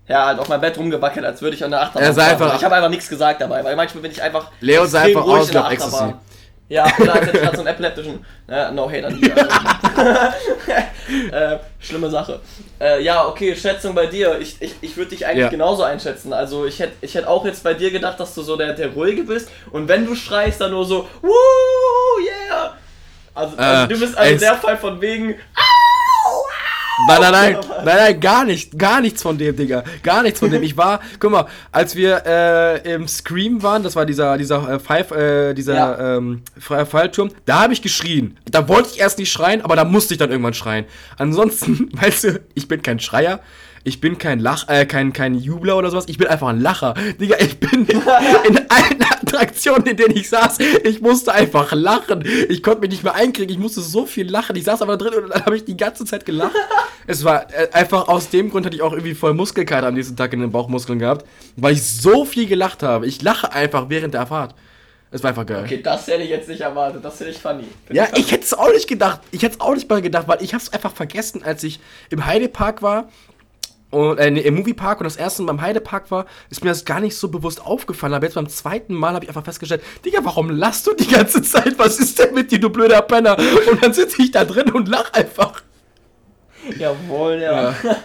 ja, halt auf mein Bett rumgewackelt, als würde ich an der Achterbahn. Er einfach, ich habe einfach nichts gesagt dabei, weil manchmal bin ich einfach Leon sah einfach aus wie auf Ecstasy. Ja, oder als hätte ich gerade so einen epileptischen. Äh, no hate an dir. äh, schlimme Sache. Äh, ja, okay, Schätzung bei dir. Ich, ich, ich würde dich eigentlich ja. genauso einschätzen. Also ich hätte ich hätt auch jetzt bei dir gedacht, dass du so der, der Ruhige bist. Und wenn du schreist, dann nur so, Woo, yeah! Also, also du bist also der Fall von wegen, ah! Nein, nein, nein, nein, nein, gar nicht, gar nichts von dem, Digga. Gar nichts von dem. Ich war, guck mal, als wir äh, im Scream waren, das war dieser, dieser äh, Pfeif, äh, dieser ja. ähm, Fallturm, da habe ich geschrien. Da wollte ich erst nicht schreien, aber da musste ich dann irgendwann schreien. Ansonsten, weißt du, ich bin kein Schreier. Ich bin kein Lach, äh, kein, kein Jubler oder sowas. Ich bin einfach ein Lacher. Digga, ich bin in, in allen Attraktionen, in denen ich saß, ich musste einfach lachen. Ich konnte mich nicht mehr einkriegen. Ich musste so viel lachen. Ich saß aber drin und dann habe ich die ganze Zeit gelacht. es war äh, einfach aus dem Grund hatte ich auch irgendwie voll Muskelkater am nächsten Tag in den Bauchmuskeln gehabt, weil ich so viel gelacht habe. Ich lache einfach während der Fahrt. Es war einfach geil. Okay, das hätte ich jetzt nicht erwartet. Das hätte ich funny. Find ja, ich, ich hätte es auch nicht gedacht. Ich hätte es auch nicht mal gedacht, weil ich habe es einfach vergessen, als ich im Heidepark war und, äh, im Moviepark und das erste Mal beim Heidepark war, ist mir das gar nicht so bewusst aufgefallen. Aber jetzt beim zweiten Mal habe ich einfach festgestellt, Digga, warum lachst du die ganze Zeit? Was ist denn mit dir, du blöder Penner? Und dann sitze ich da drin und lach einfach. Jawohl, ja. ja.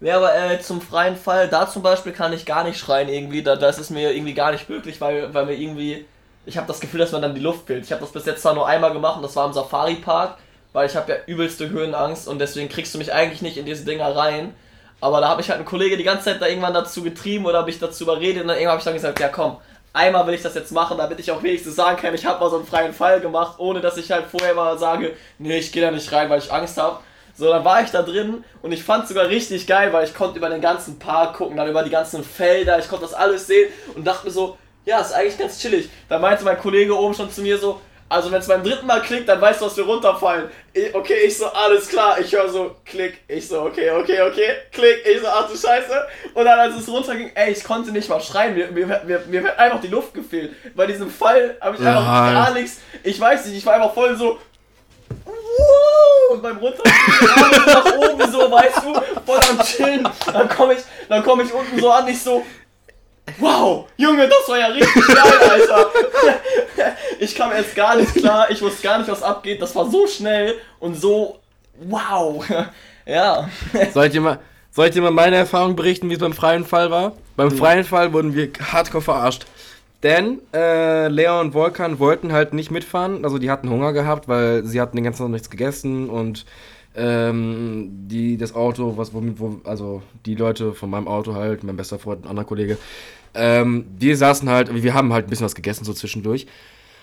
Ja, aber äh, zum freien Fall, da zum Beispiel kann ich gar nicht schreien irgendwie, da, das ist mir irgendwie gar nicht möglich, weil, weil mir irgendwie, ich habe das Gefühl, dass man dann die Luft fehlt. Ich habe das bis jetzt zwar nur einmal gemacht und das war im Safari-Park, weil ich habe ja übelste Höhenangst und deswegen kriegst du mich eigentlich nicht in diese Dinger rein. Aber da habe ich halt einen Kollege die ganze Zeit da irgendwann dazu getrieben oder habe ich dazu überredet und dann irgendwann habe ich dann gesagt, ja komm, einmal will ich das jetzt machen, damit ich auch wenigstens sagen kann, ich habe mal so einen freien Fall gemacht, ohne dass ich halt vorher mal sage, nee, ich gehe da nicht rein, weil ich Angst habe. So, dann war ich da drin und ich fand es sogar richtig geil, weil ich konnte über den ganzen Park gucken, dann über die ganzen Felder, ich konnte das alles sehen und dachte mir so, ja, ist eigentlich ganz chillig. Da meinte mein Kollege oben schon zu mir so, also wenn es beim dritten Mal klickt, dann weißt du, dass wir runterfallen. Ich, okay, ich so, alles klar. Ich höre so, klick. Ich so, okay, okay, okay. Klick. Ich so, ach du Scheiße. Und dann als es runterging, ey, ich konnte nicht mal schreien. Mir, mir, mir, mir hat einfach die Luft gefehlt. Bei diesem Fall habe ich einfach ja. gar nichts. Ich weiß nicht, ich war einfach voll so, und beim Runtergehen nach oben so, weißt du, voll am Chillen. Dann komme ich, dann komme ich unten so an, ich so, Wow, Junge, das war ja richtig geil, Alter. Ich kam jetzt gar nicht klar, ich wusste gar nicht, was abgeht. Das war so schnell und so wow. Ja. Soll ich dir mal, soll ich dir mal meine Erfahrung berichten, wie es beim freien Fall war? Beim freien Fall wurden wir hardcore verarscht. Denn äh, Lea und Volkan wollten halt nicht mitfahren. Also die hatten Hunger gehabt, weil sie hatten den ganzen Tag nichts gegessen und ähm, die, das Auto, was womit, wo, also die Leute von meinem Auto halt, mein bester Freund, ein anderer Kollege, ähm, die saßen halt, wir haben halt ein bisschen was gegessen so zwischendurch.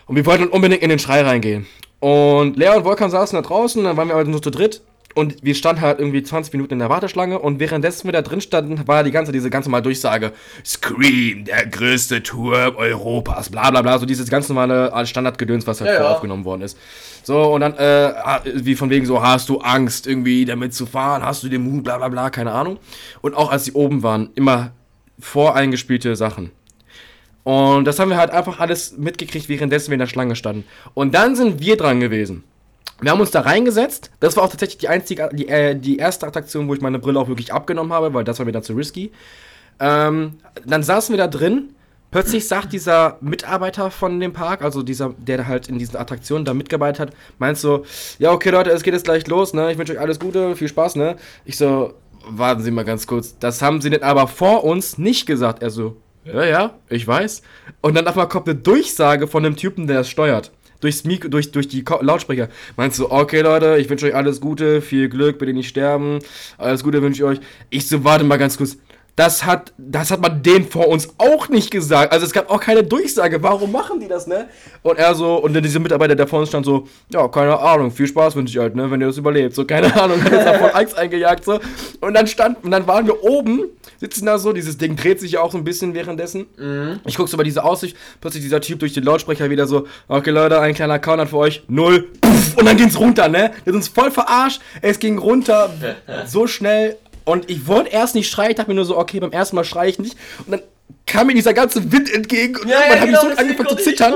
Und wir wollten unbedingt in den Schrei reingehen. Und Lea und Volkan saßen da draußen, dann waren wir halt nur zu dritt. Und wir standen halt irgendwie 20 Minuten in der Warteschlange und währenddessen wir da drin standen, war die ganze, diese ganze mal Durchsage, Scream, der größte Tour Europas, bla bla bla, so dieses ganz normale Standardgedöns, was halt Ja, ja. aufgenommen worden ist. So, und dann, äh, wie von wegen so, hast du Angst, irgendwie damit zu fahren, hast du den Mut, bla bla bla, keine Ahnung. Und auch als sie oben waren, immer voreingespielte Sachen. Und das haben wir halt einfach alles mitgekriegt, währenddessen wir in der Schlange standen. Und dann sind wir dran gewesen. Wir haben uns da reingesetzt. Das war auch tatsächlich die einzige, die, äh, die erste Attraktion, wo ich meine Brille auch wirklich abgenommen habe, weil das war mir dann zu risky. Ähm, dann saßen wir da drin. Plötzlich sagt dieser Mitarbeiter von dem Park, also dieser, der halt in diesen Attraktionen da mitgearbeitet hat, meint so, ja, okay, Leute, es geht jetzt gleich los, ne? Ich wünsche euch alles Gute, viel Spaß, ne? Ich so, warten Sie mal ganz kurz. Das haben Sie denn aber vor uns nicht gesagt. Er so, ja, ja, ich weiß. Und dann auf einmal kommt eine Durchsage von dem Typen, der das steuert. Durchs Mik durch, durch die Lautsprecher. Meinst du, okay, Leute, ich wünsche euch alles Gute, viel Glück, bitte nicht sterben. Alles Gute wünsche ich euch. Ich so, warte mal ganz kurz. Das hat, das hat man denen vor uns auch nicht gesagt. Also es gab auch keine Durchsage. Warum machen die das, ne? Und er so, und dann dieser Mitarbeiter, der vor uns stand, so, ja, keine Ahnung, viel Spaß wünsche ich halt, ne, wenn ihr das überlebt. So, keine Ahnung, hat uns da voll Angst eingejagt, so. Und dann stand, und dann waren wir oben, sitzen da so, dieses Ding dreht sich ja auch so ein bisschen währenddessen. Ich guck so über diese Aussicht, plötzlich dieser Typ durch den Lautsprecher wieder so, okay Leute, ein kleiner Countdown für euch, null, puff, und dann ging's runter, ne? Wir sind uns voll verarscht, es ging runter, so schnell, und ich wollte erst nicht schreien, ich dachte mir nur so, okay, beim ersten Mal schreie ich nicht, und dann kam mir dieser ganze Wind entgegen und irgendwann habe ich so angefangen zu zittern.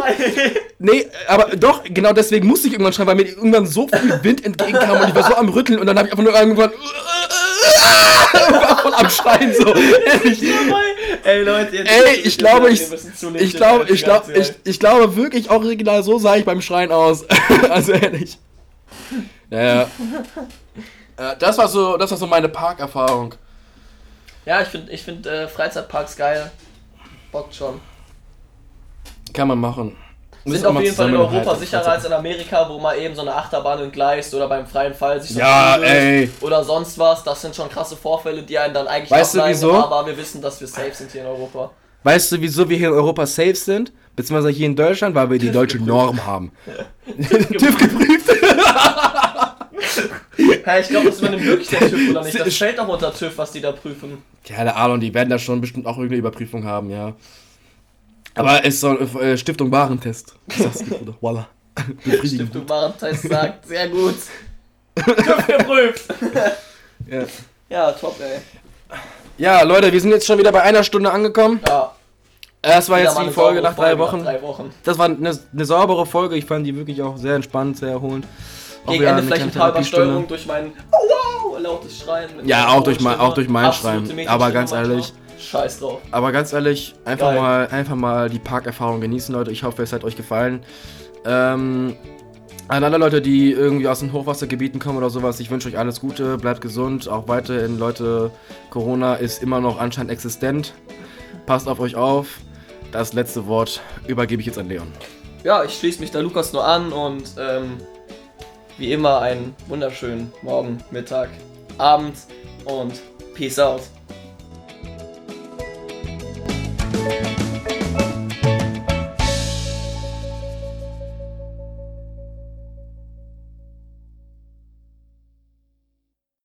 Nee, aber doch, genau deswegen musste ich irgendwann schreien, weil mir irgendwann so viel Wind entgegenkam und ich war so am Rütteln und dann habe ich einfach nur irgendwann voll am Schreien so. Ehrlich. Ey, Leute, jetzt Ey, ich glaube, ich, ich glaube, ich glaube, ich, ich glaube wirklich original so sah ich beim Schreien aus. also ehrlich. Ja, ja. Äh, Das war so, das war so meine Parkerfahrung. Ja, ich finde ich find, äh, Freizeitparks geil. Bockt schon. Kann man machen. Sind auf jeden Fall in Europa sicherer als in Amerika, wo man eben so eine Achterbahn entgleist oder beim freien Fall sich so Ja, ey. oder sonst was. Das sind schon krasse Vorfälle, die einen dann eigentlich Weißt du, wieso? aber wir wissen, dass wir safe sind hier in Europa. Weißt du, wieso wir hier in Europa safe sind? Beziehungsweise hier in Deutschland, weil wir die deutsche Norm haben. TÜV geprüft. Hey, ich glaube, das übernimmt wirklich der TÜV oder nicht? Das fällt doch unter TÜV, was die da prüfen. Keine Ahnung, die werden da schon bestimmt auch irgendeine Überprüfung haben, ja. Aber es soll äh, Stiftung Warentest. Sag's dir, Bruder. Voila. Stiftung Warentest sagt, sehr gut. TÜV geprüft. Ja. Ja, top, ey. ja, Leute, wir sind jetzt schon wieder bei einer Stunde angekommen. Ja, Das war wieder jetzt die Folge nach drei Folge Wochen. Nach drei Wochen. Das war eine, eine saubere Folge. Ich fand die wirklich auch sehr entspannt, sehr erholend. Gegen Ende vielleicht ein paar. Übersteuerung durch mein oh, wow, lautes Schreien. Ja, auch durch mein- auch durch mein Schreien. Aber ganz ehrlich- Scheiß drauf. Aber ganz ehrlich, einfach Geil. mal, einfach mal die Parkerfahrung genießen, Leute. Ich hoffe, es hat euch gefallen. Ähm, an alle Leute, die irgendwie aus den Hochwassergebieten kommen oder sowas, ich wünsche euch alles Gute, bleibt gesund. Auch weiterhin, Leute, Corona ist immer noch anscheinend existent. Passt auf euch auf das letzte Wort übergebe ich jetzt an Leon. Ja, ich schließe mich da Lukas nur an und ähm, wie immer einen wunderschönen Morgen, Mittag, Abend und Peace out.